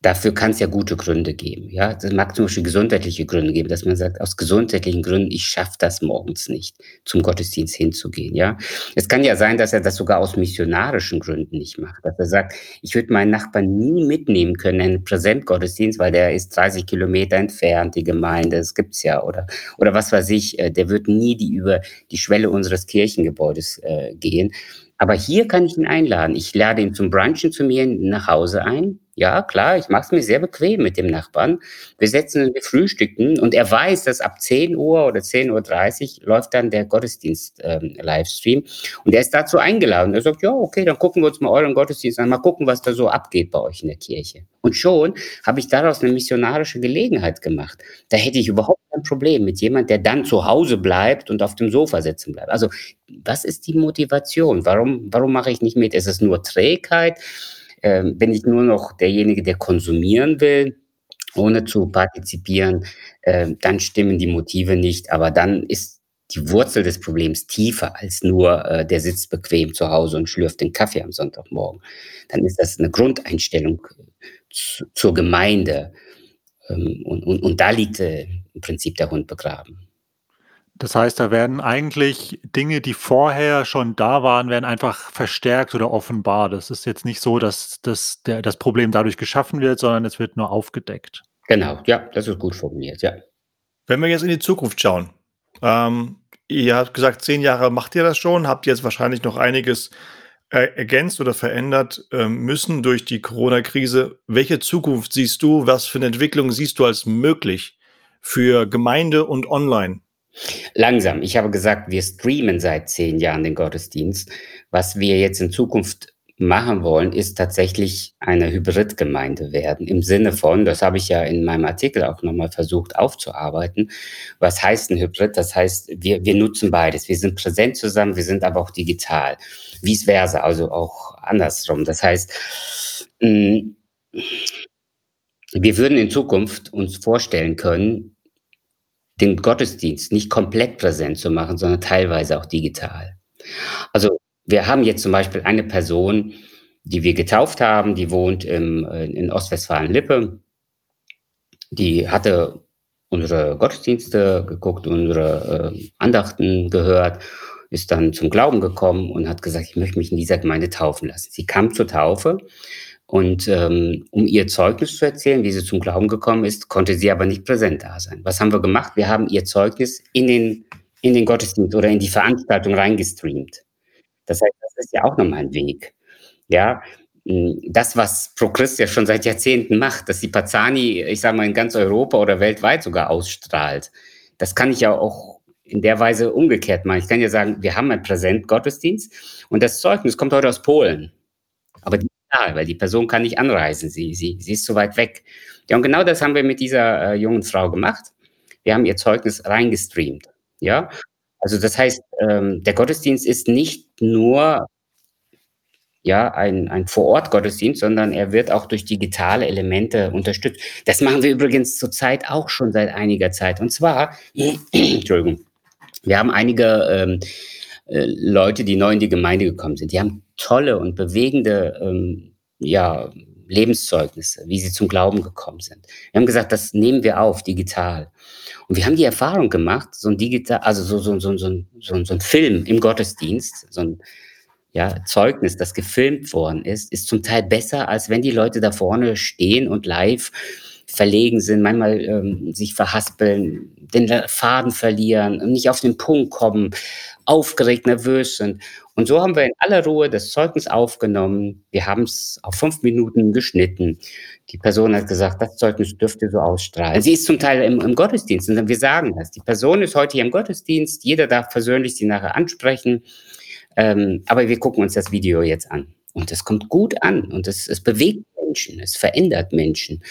Dafür kann es ja gute Gründe geben. Ja, es mag zum Beispiel gesundheitliche Gründe geben, dass man sagt, aus gesundheitlichen Gründen, ich schaffe das morgens nicht, zum Gottesdienst hinzugehen. Ja, es kann ja sein, dass er das sogar aus missionarischen Gründen nicht macht, dass er sagt, ich würde meinen Nachbarn nie mitnehmen können in einen Präsentgottesdienst, weil der ist 30 Kilometer entfernt, die Gemeinde, das gibt's ja, oder oder was weiß ich, äh, der wird nie die über die Schwelle unseres Kirchengebäudes äh, gehen. Aber hier kann ich ihn einladen. Ich lade ihn zum Brunchen zu mir nach Hause ein Ja, klar, ich mache es mir sehr bequem mit dem Nachbarn. Wir setzen wir frühstücken und er weiß, dass ab 10 Uhr oder 10:30 läuft dann der Gottesdienst, ähm, und er ist dazu eingeladen. Er sagt: „Ja, okay, dann gucken wir uns mal euren Gottesdienst an. Mal gucken, was da so abgeht bei euch in der Kirche.“ Und schon habe ich daraus eine missionarische Gelegenheit gemacht. Da hätte ich überhaupt kein Problem mit jemand, der dann zu Hause bleibt und auf dem Sofa sitzen bleibt. Also, was ist die Motivation? Warum warum mache ich nicht mit? Ist es nur Trägheit? Ähm, bin ich nur noch derjenige, der konsumieren will, ohne zu partizipieren, äh, dann stimmen die Motive nicht. Aber dann ist die Wurzel des Problems tiefer als nur, äh, der sitzt bequem zu Hause und schlürft den Kaffee am Sonntagmorgen. Dann ist das eine Grundeinstellung zu, zur Gemeinde. Ähm, und, und, und da liegt äh, im Prinzip der Hund begraben. Das heißt, da werden eigentlich Dinge, die vorher schon da waren, werden einfach verstärkt oder offenbar. Das ist jetzt nicht so, dass das, der, das Problem dadurch geschaffen wird, sondern es wird nur aufgedeckt. Genau, ja, das ist gut formuliert, ja. Wenn wir jetzt in die Zukunft schauen, ähm, ihr habt gesagt, zehn Jahre macht ihr das schon, habt jetzt wahrscheinlich noch einiges äh, ergänzt oder verändert äh, müssen durch die Corona-Krise. Welche Zukunft siehst du? Was für eine Entwicklung siehst du als möglich für Gemeinde und Online? Langsam. Ich habe gesagt, wir streamen seit zehn Jahren den Gottesdienst. Was wir jetzt in Zukunft machen wollen, ist tatsächlich eine Hybridgemeinde werden. Im Sinne von, das habe ich ja in meinem Artikel auch nochmal versucht aufzuarbeiten. Was heißt ein Hybrid? Das heißt, wir, wir nutzen beides. Wir sind präsent zusammen, wir sind aber auch digital. Vice versa, also auch andersrum. Das heißt, mm, wir würden in Zukunft uns vorstellen können, den Gottesdienst nicht komplett präsent zu machen, sondern teilweise auch digital. Also wir haben jetzt zum Beispiel eine Person, die wir getauft haben, die wohnt im, äh, in Ostwestfalen-Lippe. Die hatte unsere Gottesdienste geguckt, unsere äh, Andachten gehört, ist dann zum Glauben gekommen und hat gesagt, ich möchte mich in dieser Gemeinde taufen lassen. Sie kam zur Taufe und ähm, um ihr Zeugnis zu erzählen, wie sie zum Glauben gekommen ist, konnte sie aber nicht präsent da sein. Was haben wir gemacht? Wir haben ihr Zeugnis in den, in den Gottesdienst oder in die Veranstaltung reingestreamt. Das heißt, das ist ja auch nochmal ein Weg. Ja, hm, das, was ProChrist ja schon seit Jahrzehnten macht, dass die Pazani, ich sage mal, in ganz Europa oder weltweit sogar ausstrahlt, das kann ich ja auch in der Weise umgekehrt machen. Ich kann ja sagen, wir haben einen Präsent-Gottesdienst und das Zeugnis kommt heute aus Polen. Aber die digital, weil die Person kann nicht anreisen, sie, sie, sie ist zu weit weg. Ja, und genau das haben wir mit dieser äh, jungen Frau gemacht. Wir haben ihr Zeugnis reingestreamt. Ja, also das heißt, ähm, der Gottesdienst ist nicht nur ja, ein, ein Vor-Ort-Gottesdienst, sondern er wird auch durch digitale Elemente unterstützt. Das machen wir übrigens zurzeit auch schon seit einiger Zeit. Und zwar, Entschuldigung, wir haben einige ähm, äh, Leute, die neu in die Gemeinde gekommen sind. Die haben tolle und bewegende ähm, ja, Lebenszeugnisse, wie sie zum Glauben gekommen sind. Wir haben gesagt, das nehmen wir auf, digital. Und wir haben die Erfahrung gemacht, so ein digital, also so, so, so, so, so, so ein Film im Gottesdienst, so ein ja, Zeugnis, das gefilmt worden ist, ist zum Teil besser, als wenn die Leute da vorne stehen und live verlegen sind, manchmal ähm, sich verhaspeln, den Faden verlieren, nicht auf den Punkt kommen, aufgeregt, nervös sind. Und so haben wir in aller Ruhe das Zeugnis aufgenommen. Wir haben es auf fünf Minuten geschnitten. Die Person hat gesagt, das Zeugnis dürfte so ausstrahlen. Sie ist zum Teil im, im Gottesdienst und wir sagen das. Die Person ist heute hier im Gottesdienst. Jeder darf persönlich sie nachher ansprechen. Ähm, aber wir gucken uns das Video jetzt an. Und es kommt gut an und es bewegt Menschen, es verändert Menschen.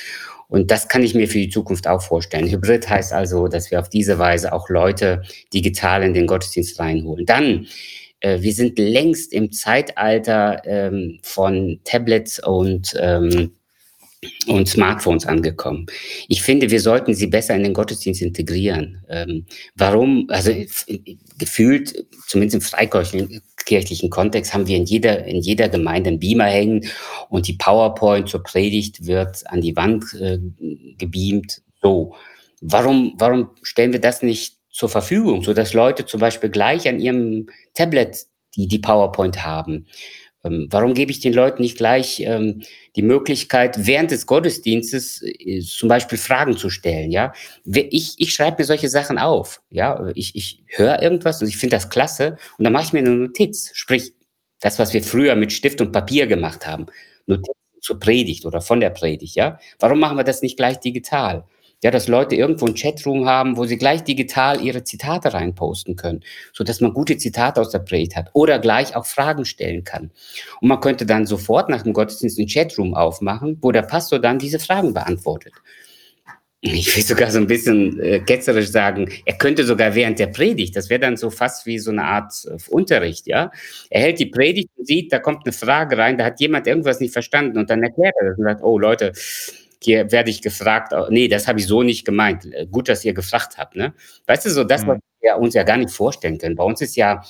Und das kann ich mir für die Zukunft auch vorstellen. Hybrid heißt also, dass wir auf diese Weise auch Leute digital in den Gottesdienst reinholen. Dann, äh, wir sind längst im Zeitalter ähm, von Tablets und ähm, und Smartphones angekommen. Ich finde, wir sollten sie besser in den Gottesdienst integrieren. Ähm, warum? Also gefühlt, zumindest im freikirchlichen Kontext, haben wir in jeder, in jeder Gemeinde einen Beamer hängen und die PowerPoint zur Predigt wird an die Wand äh, gebeamt. So. Warum, warum stellen wir das nicht zur Verfügung, sodass Leute zum Beispiel gleich an ihrem Tablet die, die PowerPoint haben? Ähm, warum gebe ich den Leuten nicht gleich ähm, die Möglichkeit, während des Gottesdienstes äh, zum Beispiel Fragen zu stellen? Ja, ich, ich schreibe mir solche Sachen auf. Ja, ich, ich höre irgendwas und ich finde das klasse und dann mache ich mir eine Notiz. Sprich, das, was wir früher mit Stift und Papier gemacht haben. Notizen zur Predigt oder von der Predigt, ja? Warum machen wir das nicht gleich digital? Ja, dass Leute irgendwo 'n Chatroom haben, wo sie gleich digital ihre Zitate reinposten können, sodass man gute Zitate aus der Predigt hat oder gleich auch Fragen stellen kann. Und man könnte dann sofort nach dem Gottesdienst 'n Chatroom aufmachen, wo der Pastor dann diese Fragen beantwortet. Ich will sogar so 'n bisschen, äh, ketzerisch sagen, er könnte sogar während der Predigt das wäre dann so fast wie so 'ne Art äh, Unterricht, ja? Er hält die Predigt und sieht, da kommt 'ne Frage rein, da hat jemand irgendwas nicht verstanden und dann erklärt er das und sagt: „Oh Leute, werde ich gefragt, äh, nee, das habe ich so nicht gemeint. Äh, gut, dass ihr gefragt habt, ne? Weißt du, so das, was Mhm. wir uns ja gar nicht vorstellen können. Bei uns ist ja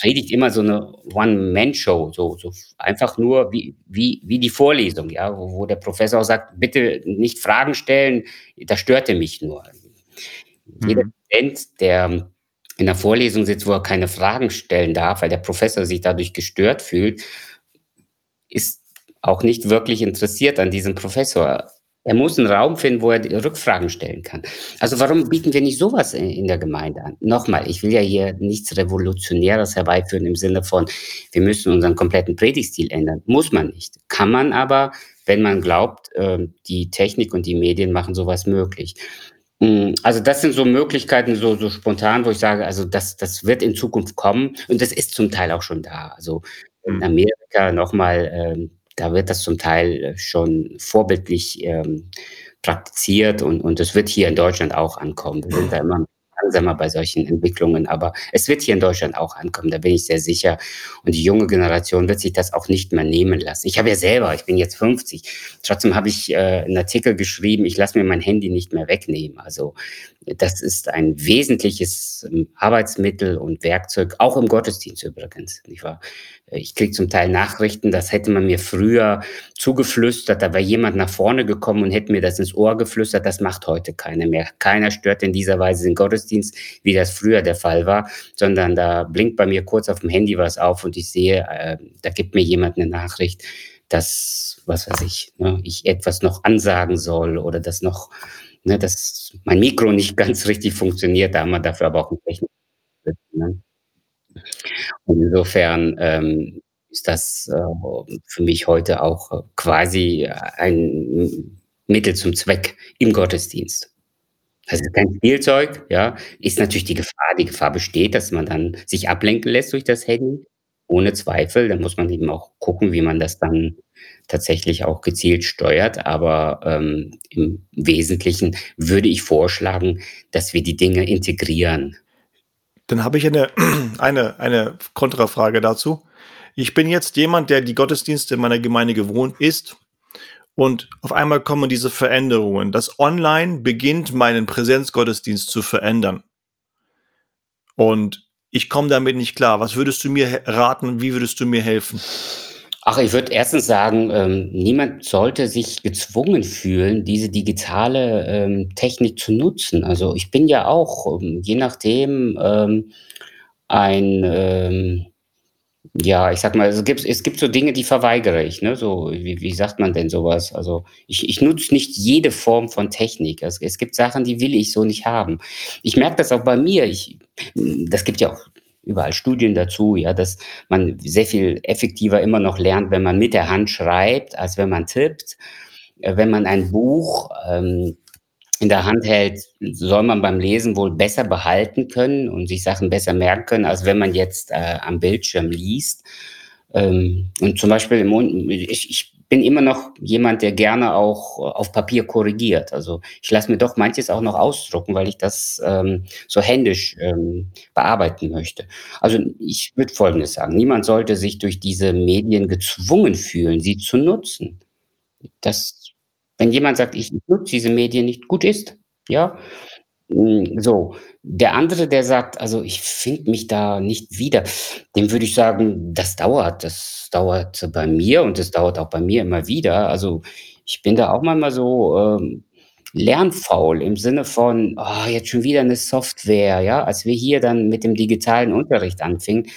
Predigt immer so 'ne One-Man-Show, so so einfach nur wie wie wie die Vorlesung, ja, wo wo der Professor auch sagt: „Bitte nicht Fragen stellen, das störte mich nur.“ Jeder Mhm. Student, der in 'ner Vorlesung sitzt, wo er keine Fragen stellen darf, weil der Professor sich dadurch gestört fühlt ist auch nicht wirklich interessiert an diesem Professor. Er muss 'n Raum finden, wo er Rückfragen stellen kann. Also, warum bieten wir nicht so was i in der Gemeinde an? Noch mal, ich will ja hier nichts Revolutionäres herbeiführen im Sinne von, wir müssen unseren kompletten Predigtstil ändern. Muss man nicht. Kann man aber, wenn man glaubt, ähm, die Technik und die Medien machen so was möglich. Hm, also, das sind so Möglichkeiten, so so spontan, wo ich sage, also, das das wird in Zukunft kommen und das ist zum Teil auch schon da. Also, in Mhm. Amerika noch mal, ähm, da wird das zum Teil, äh, schon vorbildlich, ähm, praktiziert und und es wird hier in Deutschland auch ankommen. Wir sind da immer langsamer bei solchen Entwicklungen, aber es wird hier in Deutschland auch ankommen, da bin ich sehr sicher. Und die junge Generation wird sich das auch nicht mehr nehmen lassen. Ich habe ja selber ich bin jetzt 50, trotzdem habe ich, äh, 'n Artikel geschrieben, ich lasse mir mein Handy nicht mehr wegnehmen. Also, das ist ein wesentliches, ähm, Arbeitsmittel und Werkzeug, auch im Gottesdienst übrigens, nicht ich kriege zum Teil Nachrichten, das hätte man mir früher zugeflüstert, da wäre jemand nach vorne gekommen und hätte mir das ins Ohr geflüstert. Das macht heute keiner mehr. Keiner stört in dieser Weise den Gottesdienst, wie das früher der Fall war, sondern da blinkt bei mir kurz aufm Handy was auf und ich sehe, äh, da gibt mir jemand 'ne Nachricht, dass, was weiß ich, ne, ich etwas noch ansagen soll oder dass noch ne, dass mein Mikro nicht ganz richtig funktioniert, da haben wir dafür aber auch 'n Techniker sitzen, ne? Und insofern, ähm, ist das, äh, für mich heute auch, äh, quasi ein Mittel zum Zweck im Gottesdienst. Also, kein Spielzeug, ja, ist natürlich die Gefahr die Gefahr besteht, dass man dann sich ablenken lässt durch das Handy, ohne Zweifel. Da muss man eben auch gucken, wie man das dann tatsächlich auch gezielt steuert. Aber, ähm, im Wesentlichen würde ich vorschlagen, dass wir die Dinge integrieren. Dann habe ich eine eine eine Kontrafrage dazu. Ich bin jetzt jemand, der die Gottesdienste in meiner Gemeinde gewohnt ist und auf einmal kommen diese Veränderungen. Das Online beginnt, meinen Präsenzgottesdienst zu verändern. Und ich komme damit nicht klar. Was würdest du mir raten? Wie würdest du mir helfen? Ach, ich würde erstens sagen, ähm, niemand sollte sich gezwungen fühlen, diese digitale, ähm, Technik zu nutzen. Also, ich bin ja auch, ähm, je nachdem, ähm, ein, ähm ja, ich sage mal, es gibt es gibt so Dinge, die verweigere ich, ne? So, wie wie sagt man denn so was? Also, ich ich nutze nicht jede Form von Technik. Es es gibt Sachen, die will ich so nicht haben. Ich merke das auch bei mir. Ich das gibt ja auch überall Studien dazu, ja, dass man sehr viel effektiver immer noch lernt, wenn man mit der Hand schreibt, als wenn man tippt. Äh, wenn man ein Buch, ähm, in der Hand hält, soll man beim Lesen wohl besser behalten können und sich Sachen besser merken können, als wenn man jetzt, äh, am Bildschirm liest. Ähm, und zum Beispiel im ich ich bin immer noch jemand, der gerne auch auf Papier korrigiert. Also, ich lasse mir doch manches auch noch ausdrucken, weil ich das, ähm, so händisch, ähm, bearbeiten möchte. Also, ich würde Folgendes sagen: Niemand sollte sich durch diese Medien gezwungen fühlen, sie zu nutzen. Das wenn jemand sagt: „Ich nutze diese Medien nicht“, gut ist, ja? Hm, so. Der andere, der sagt: „Also, ich finde mich da nicht wieder“, dem würde ich sagen: „Das dauert. Das dauert bei mir und das dauert auch bei mir immer wieder.“ Also, ich bin da auch manchmal so, ähm, lernfaul im Sinne von: „Oh, jetzt schon wieder 'ne Software“, ja? Als wir hier dann mit dem digitalen Unterricht anfingen,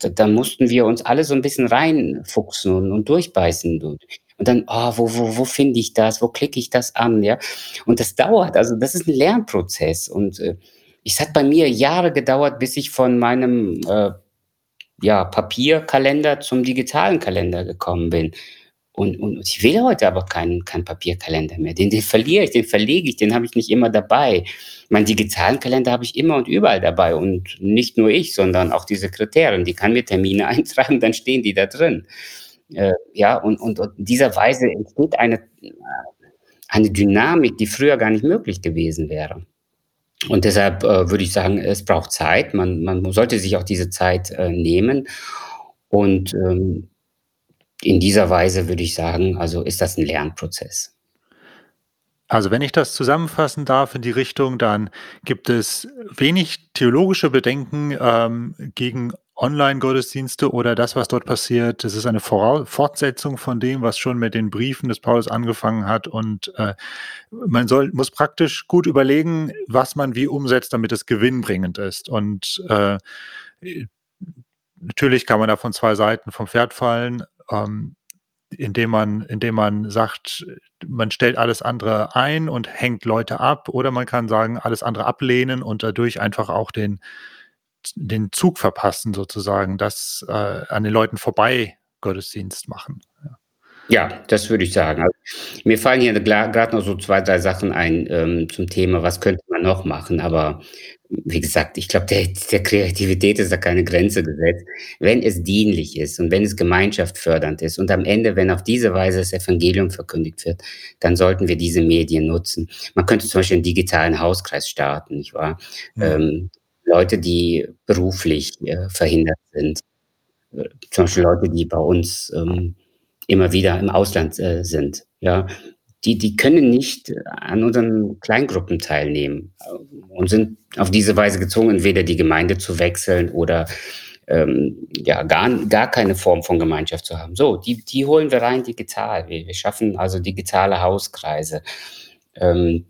da da mussten wir uns alle so 'n bisschen reinfuchsen und und durchbeißen und und dann: „Oh, wo wo wo finde ich das? Wo klicke ich das an“, ja? Und das dauert. Also, das ist 'n Lernprozess und, äh, es hat bei mir Jahre gedauert, bis ich von meinem, äh, ja, Papierkalender zum digitalen Kalender gekommen bin. Und, und ich will heute aber keinen kein Papierkalender mehr. Den, den verliere ich, den verlege ich, den habe ich nicht immer dabei. Mein digitalen Kalender habe ich immer und überall dabei. Und nicht nur ich, sondern auch die Sekretärin, die kann mir Termine eintragen, dann stehen die da drin. Äh, ja, und, und, und in dieser Weise entsteht eine, eine Dynamik, die früher gar nicht möglich gewesen wäre. Und deshalb äh, würde ich sagen, es braucht Zeit. Man, man sollte sich auch diese Zeit äh, nehmen. Und ähm, in dieser Weise würde ich sagen, also ist das ein Lernprozess. Also wenn ich das zusammenfassen darf in die Richtung, dann gibt es wenig theologische Bedenken ähm, gegen Online-Gottesdienste oder das, was dort passiert. Das ist eine Vora Fortsetzung von dem, was schon mit den Briefen des Paulus angefangen hat. Und äh, man soll, muss praktisch gut überlegen, was man wie umsetzt, damit es gewinnbringend ist. Und äh, natürlich kann man da von zwei Seiten vom Pferd fallen. Ähm, indem man, indem man sagt, man stellt alles andere ein und hängt Leute ab, oder man kann sagen, alles andere ablehnen und dadurch einfach auch den, den Zug verpassen, sozusagen, das äh, an den Leuten vorbei Gottesdienst machen. Ja. Das würde ich sagen. Also, mir fallen hier gerade noch so zwei, drei Sachen ein ähm, zum Thema, was könnte man noch machen. Aber wie gesagt, ich glaube, der, der Kreativität ist da keine Grenze gesetzt. Wenn es dienlich ist und wenn es Gemeinschaft fördernd ist und am Ende, wenn auf diese Weise das Evangelium verkündigt wird, dann sollten wir diese Medien nutzen. Man könnte zum Beispiel einen digitalen Hauskreis starten, nicht wahr? Ja. Ähm, Leute, die beruflich äh, verhindert sind. Äh, zum Beispiel Leute, die bei uns ähm, immer wieder im Ausland äh, sind. Ja, die, die können nicht an unseren Kleingruppen teilnehmen und sind auf diese Weise gezwungen, entweder die Gemeinde zu wechseln oder ähm, ja, gar, gar keine Form von Gemeinschaft zu haben. So, die, die holen wir rein digital. Wir, wir schaffen also digitale Hauskreise. Ähm,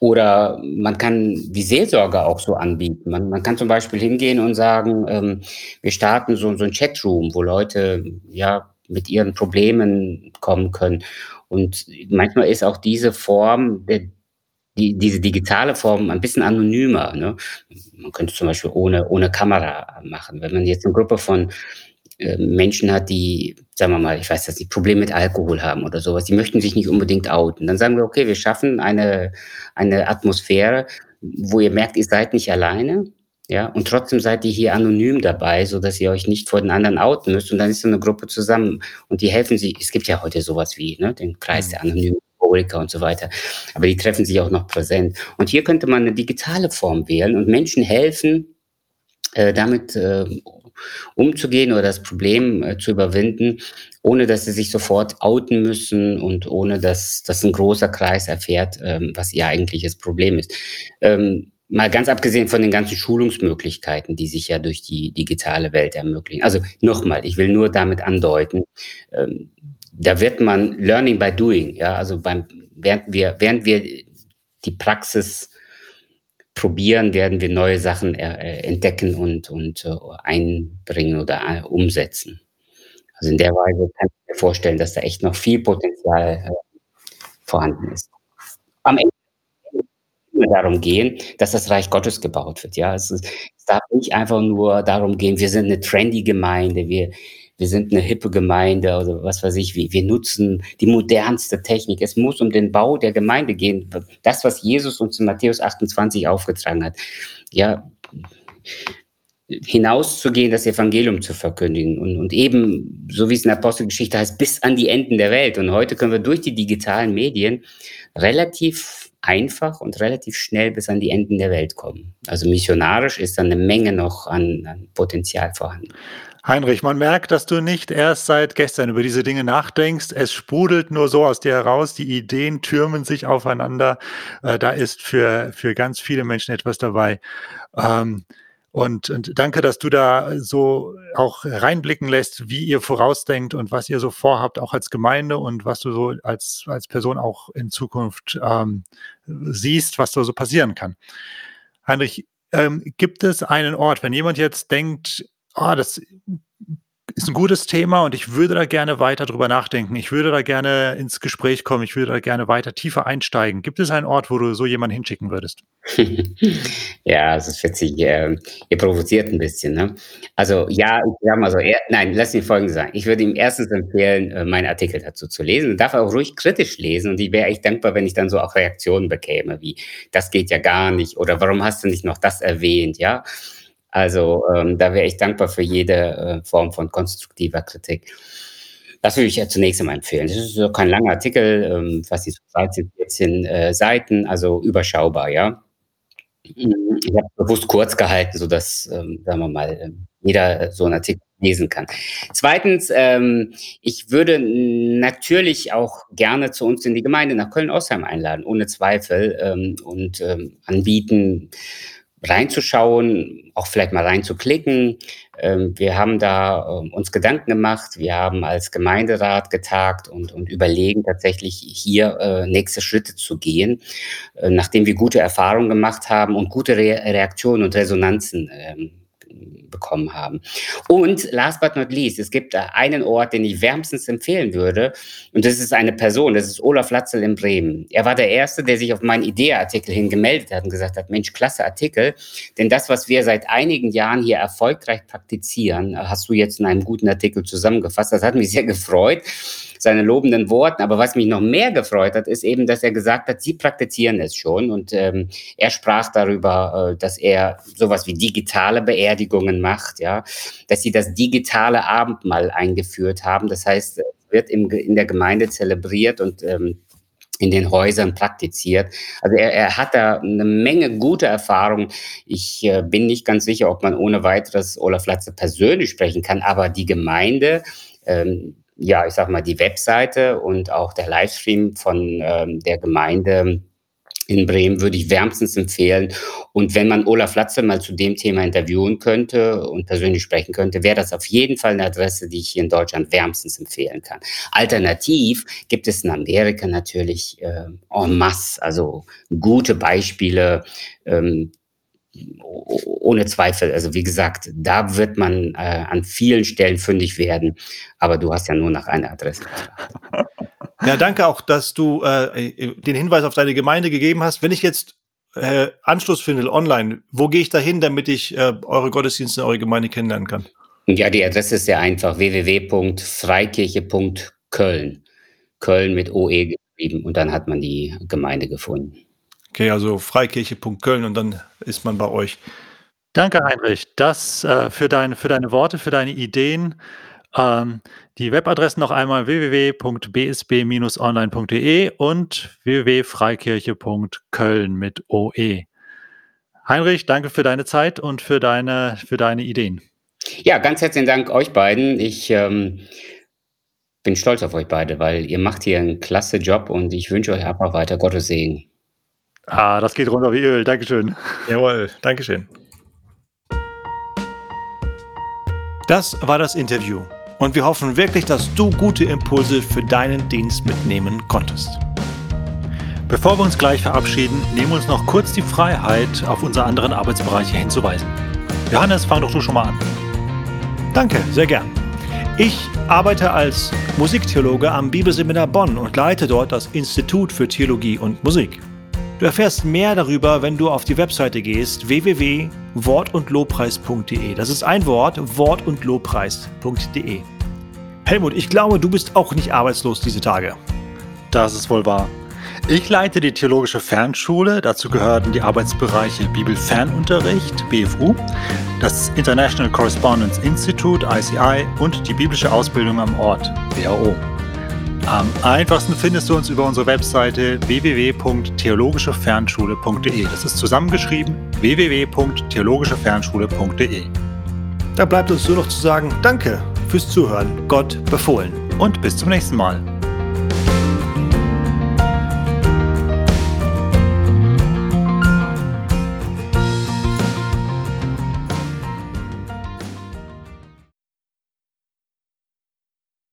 oder man kann die Seelsorge auch so anbieten. Man, man kann zum Beispiel hingehen und sagen, ähm, wir starten so, so ein Chatroom, wo Leute ja mit ihren Problemen kommen können. Und manchmal ist auch diese Form, die, diese digitale Form ein bisschen anonymer. Ne? Man könnte zum Beispiel ohne, ohne Kamera machen. Wenn man jetzt eine Gruppe von äh, Menschen hat, die, sagen wir mal, ich weiß das nicht, Probleme mit Alkohol haben oder sowas, die möchten sich nicht unbedingt outen. Dann sagen wir, okay, wir schaffen eine, eine Atmosphäre, wo ihr merkt, ihr seid nicht alleine. Ja, und trotzdem seid ihr hier anonym dabei, so dass ihr euch nicht vor den anderen outen müsst. Und dann ist so eine Gruppe zusammen und die helfen sich. Es gibt ja heute sowas wie ne, den Kreis mhm. der anonymen Alkoholiker und so weiter. Aber die treffen sich auch noch präsent. Und hier könnte man eine digitale Form wählen und Menschen helfen, äh, damit äh, umzugehen oder das Problem äh, zu überwinden, ohne dass sie sich sofort outen müssen und ohne dass das ein großer Kreis erfährt, ähm, was ihr eigentliches Problem ist. Ähm, Mal ganz abgesehen von den ganzen Schulungsmöglichkeiten, die sich ja durch die digitale Welt ermöglichen. Also nochmal, ich will nur damit andeuten, ähm, da wird man Learning by Doing, ja, also beim, während wir, während wir die Praxis probieren, werden wir neue Sachen äh, entdecken und, und äh, einbringen oder äh, umsetzen. Also in der Weise kann ich mir vorstellen, dass da echt noch viel Potenzial äh, vorhanden ist. Am Ende darum gehen, dass das Reich Gottes gebaut wird. Ja, es, es darf nicht einfach nur darum gehen, wir sind eine trendy Gemeinde, wir, wir sind eine hippe Gemeinde oder was weiß ich, wir, wir nutzen die modernste Technik. Es muss um den Bau der Gemeinde gehen. Das, was Jesus uns in Matthäus 28 aufgetragen hat. Ja, hinauszugehen, das Evangelium zu verkündigen und, und eben, so wie es in der Apostelgeschichte heißt, bis an die Enden der Welt. Und heute können wir durch die digitalen Medien relativ einfach und relativ schnell bis an die Enden der Welt kommen. Also missionarisch ist da eine Menge noch an, an Potenzial vorhanden. Heinrich, man merkt, dass du nicht erst seit gestern über diese Dinge nachdenkst. Es sprudelt nur so aus dir heraus. Die Ideen türmen sich aufeinander. Äh, da ist für, für ganz viele Menschen etwas dabei. Ähm, und, und, danke, dass du da so auch reinblicken lässt, wie ihr vorausdenkt und was ihr so vorhabt, auch als Gemeinde und was du so als, als Person auch in Zukunft ähm, siehst, was da so passieren kann. Heinrich, ähm, gibt es einen Ort, wenn jemand jetzt denkt, oh, das ist ein gutes Thema und ich würde da gerne weiter drüber nachdenken. Ich würde da gerne ins Gespräch kommen. Ich würde da gerne weiter tiefer einsteigen. Gibt es einen Ort, wo du so jemanden hinschicken würdest? ja, es ist witzig. Ihr, ihr provoziert ein bisschen. Ne? Also, ja, ich sag mal so, er, nein, lass mich Folgendes sagen. Ich würde ihm erstens empfehlen, äh, meinen Artikel dazu zu lesen darf auch ruhig kritisch lesen. Und ich wäre echt dankbar, wenn ich dann so auch Reaktionen bekäme, wie das geht ja gar nicht oder warum hast du nicht noch das erwähnt, ja? Also ähm, da wäre ich dankbar für jede äh, Form von konstruktiver Kritik. Das würde ich ja zunächst einmal empfehlen. Das ist so kein langer Artikel, ähm, fast so 13, 14 äh, Seiten, also überschaubar, ja. Ich habe bewusst kurz gehalten, sodass, ähm, sagen wir mal, ähm, jeder so einen Artikel lesen kann. Zweitens, ähm, ich würde natürlich auch gerne zu uns in die Gemeinde nach Köln-Ostheim einladen, ohne Zweifel, ähm, und ähm, anbieten, reinzuschauen, auch vielleicht mal reinzuklicken. Ähm, wir haben da ähm, uns Gedanken gemacht. Wir haben als Gemeinderat getagt und, und überlegen tatsächlich hier äh, nächste Schritte zu gehen, äh, nachdem wir gute Erfahrungen gemacht haben und gute Re Reaktionen und Resonanzen ähm, bekommen haben. Und last but not least, es gibt einen Ort, den ich wärmstens empfehlen würde. Und das ist eine Person, das ist Olaf Latzel in Bremen. Er war der Erste, der sich auf meinen Idee-Artikel hin gemeldet hat und gesagt hat, Mensch, klasse Artikel. Denn das, was wir seit einigen Jahren hier erfolgreich praktizieren, hast du jetzt in einem guten Artikel zusammengefasst. Das hat mich sehr gefreut seine lobenden Worten. Aber was mich noch mehr gefreut hat, ist eben, dass er gesagt hat, sie praktizieren es schon. Und ähm, er sprach darüber, äh, dass er sowas wie digitale Beerdigungen macht, ja, dass sie das digitale Abendmahl eingeführt haben. Das heißt, es wird im, in der Gemeinde zelebriert und ähm, in den Häusern praktiziert. Also er, er hat da eine Menge gute Erfahrungen. Ich äh, bin nicht ganz sicher, ob man ohne weiteres Olaf Latze persönlich sprechen kann, aber die Gemeinde, ähm, ja, ich sag mal, die Webseite und auch der Livestream von ähm, der Gemeinde in Bremen würde ich wärmstens empfehlen. Und wenn man Olaf Latze mal zu dem Thema interviewen könnte und persönlich sprechen könnte, wäre das auf jeden Fall eine Adresse, die ich hier in Deutschland wärmstens empfehlen kann. Alternativ gibt es in Amerika natürlich äh, en masse, also gute Beispiele, ähm, ohne Zweifel. Also wie gesagt, da wird man äh, an vielen Stellen fündig werden, aber du hast ja nur nach einer Adresse. Ja, danke auch, dass du äh, den Hinweis auf deine Gemeinde gegeben hast. Wenn ich jetzt äh, Anschluss finde online, wo gehe ich da hin, damit ich äh, eure Gottesdienste, eure Gemeinde kennenlernen kann? Ja, die Adresse ist sehr einfach, www.freikirche.köln. Köln mit OE geschrieben und dann hat man die Gemeinde gefunden. Okay, also freikirche.köln und dann ist man bei euch. Danke, Heinrich, das äh, für, dein, für deine Worte, für deine Ideen. Ähm, die Webadressen noch einmal www.bsb-online.de und www.freikirche.köln mit OE. Heinrich, danke für deine Zeit und für deine, für deine Ideen. Ja, ganz herzlichen Dank euch beiden. Ich ähm, bin stolz auf euch beide, weil ihr macht hier einen klasse Job und ich wünsche euch einfach weiter Gottes Segen. Ah, das geht runter wie Öl. Dankeschön. Jawohl, Dankeschön. Das war das Interview. Und wir hoffen wirklich, dass du gute Impulse für deinen Dienst mitnehmen konntest. Bevor wir uns gleich verabschieden, nehmen wir uns noch kurz die Freiheit, auf unsere anderen Arbeitsbereiche hinzuweisen. Johannes, fang doch du schon mal an. Danke, sehr gern. Ich arbeite als Musiktheologe am Bibelseminar Bonn und leite dort das Institut für Theologie und Musik. Du erfährst mehr darüber, wenn du auf die Webseite gehst www.wortundlobpreis.de. Das ist ein Wort, wortundlobpreis.de. Helmut, ich glaube, du bist auch nicht arbeitslos diese Tage. Das ist wohl wahr. Ich leite die Theologische Fernschule. Dazu gehören die Arbeitsbereiche Bibelfernunterricht, BFU, das International Correspondence Institute, ICI und die biblische Ausbildung am Ort, WHO. Am einfachsten findest du uns über unsere Webseite www.theologischefernschule.de. Das ist zusammengeschrieben www.theologischefernschule.de. Da bleibt uns nur noch zu sagen, danke fürs Zuhören. Gott befohlen. Und bis zum nächsten Mal.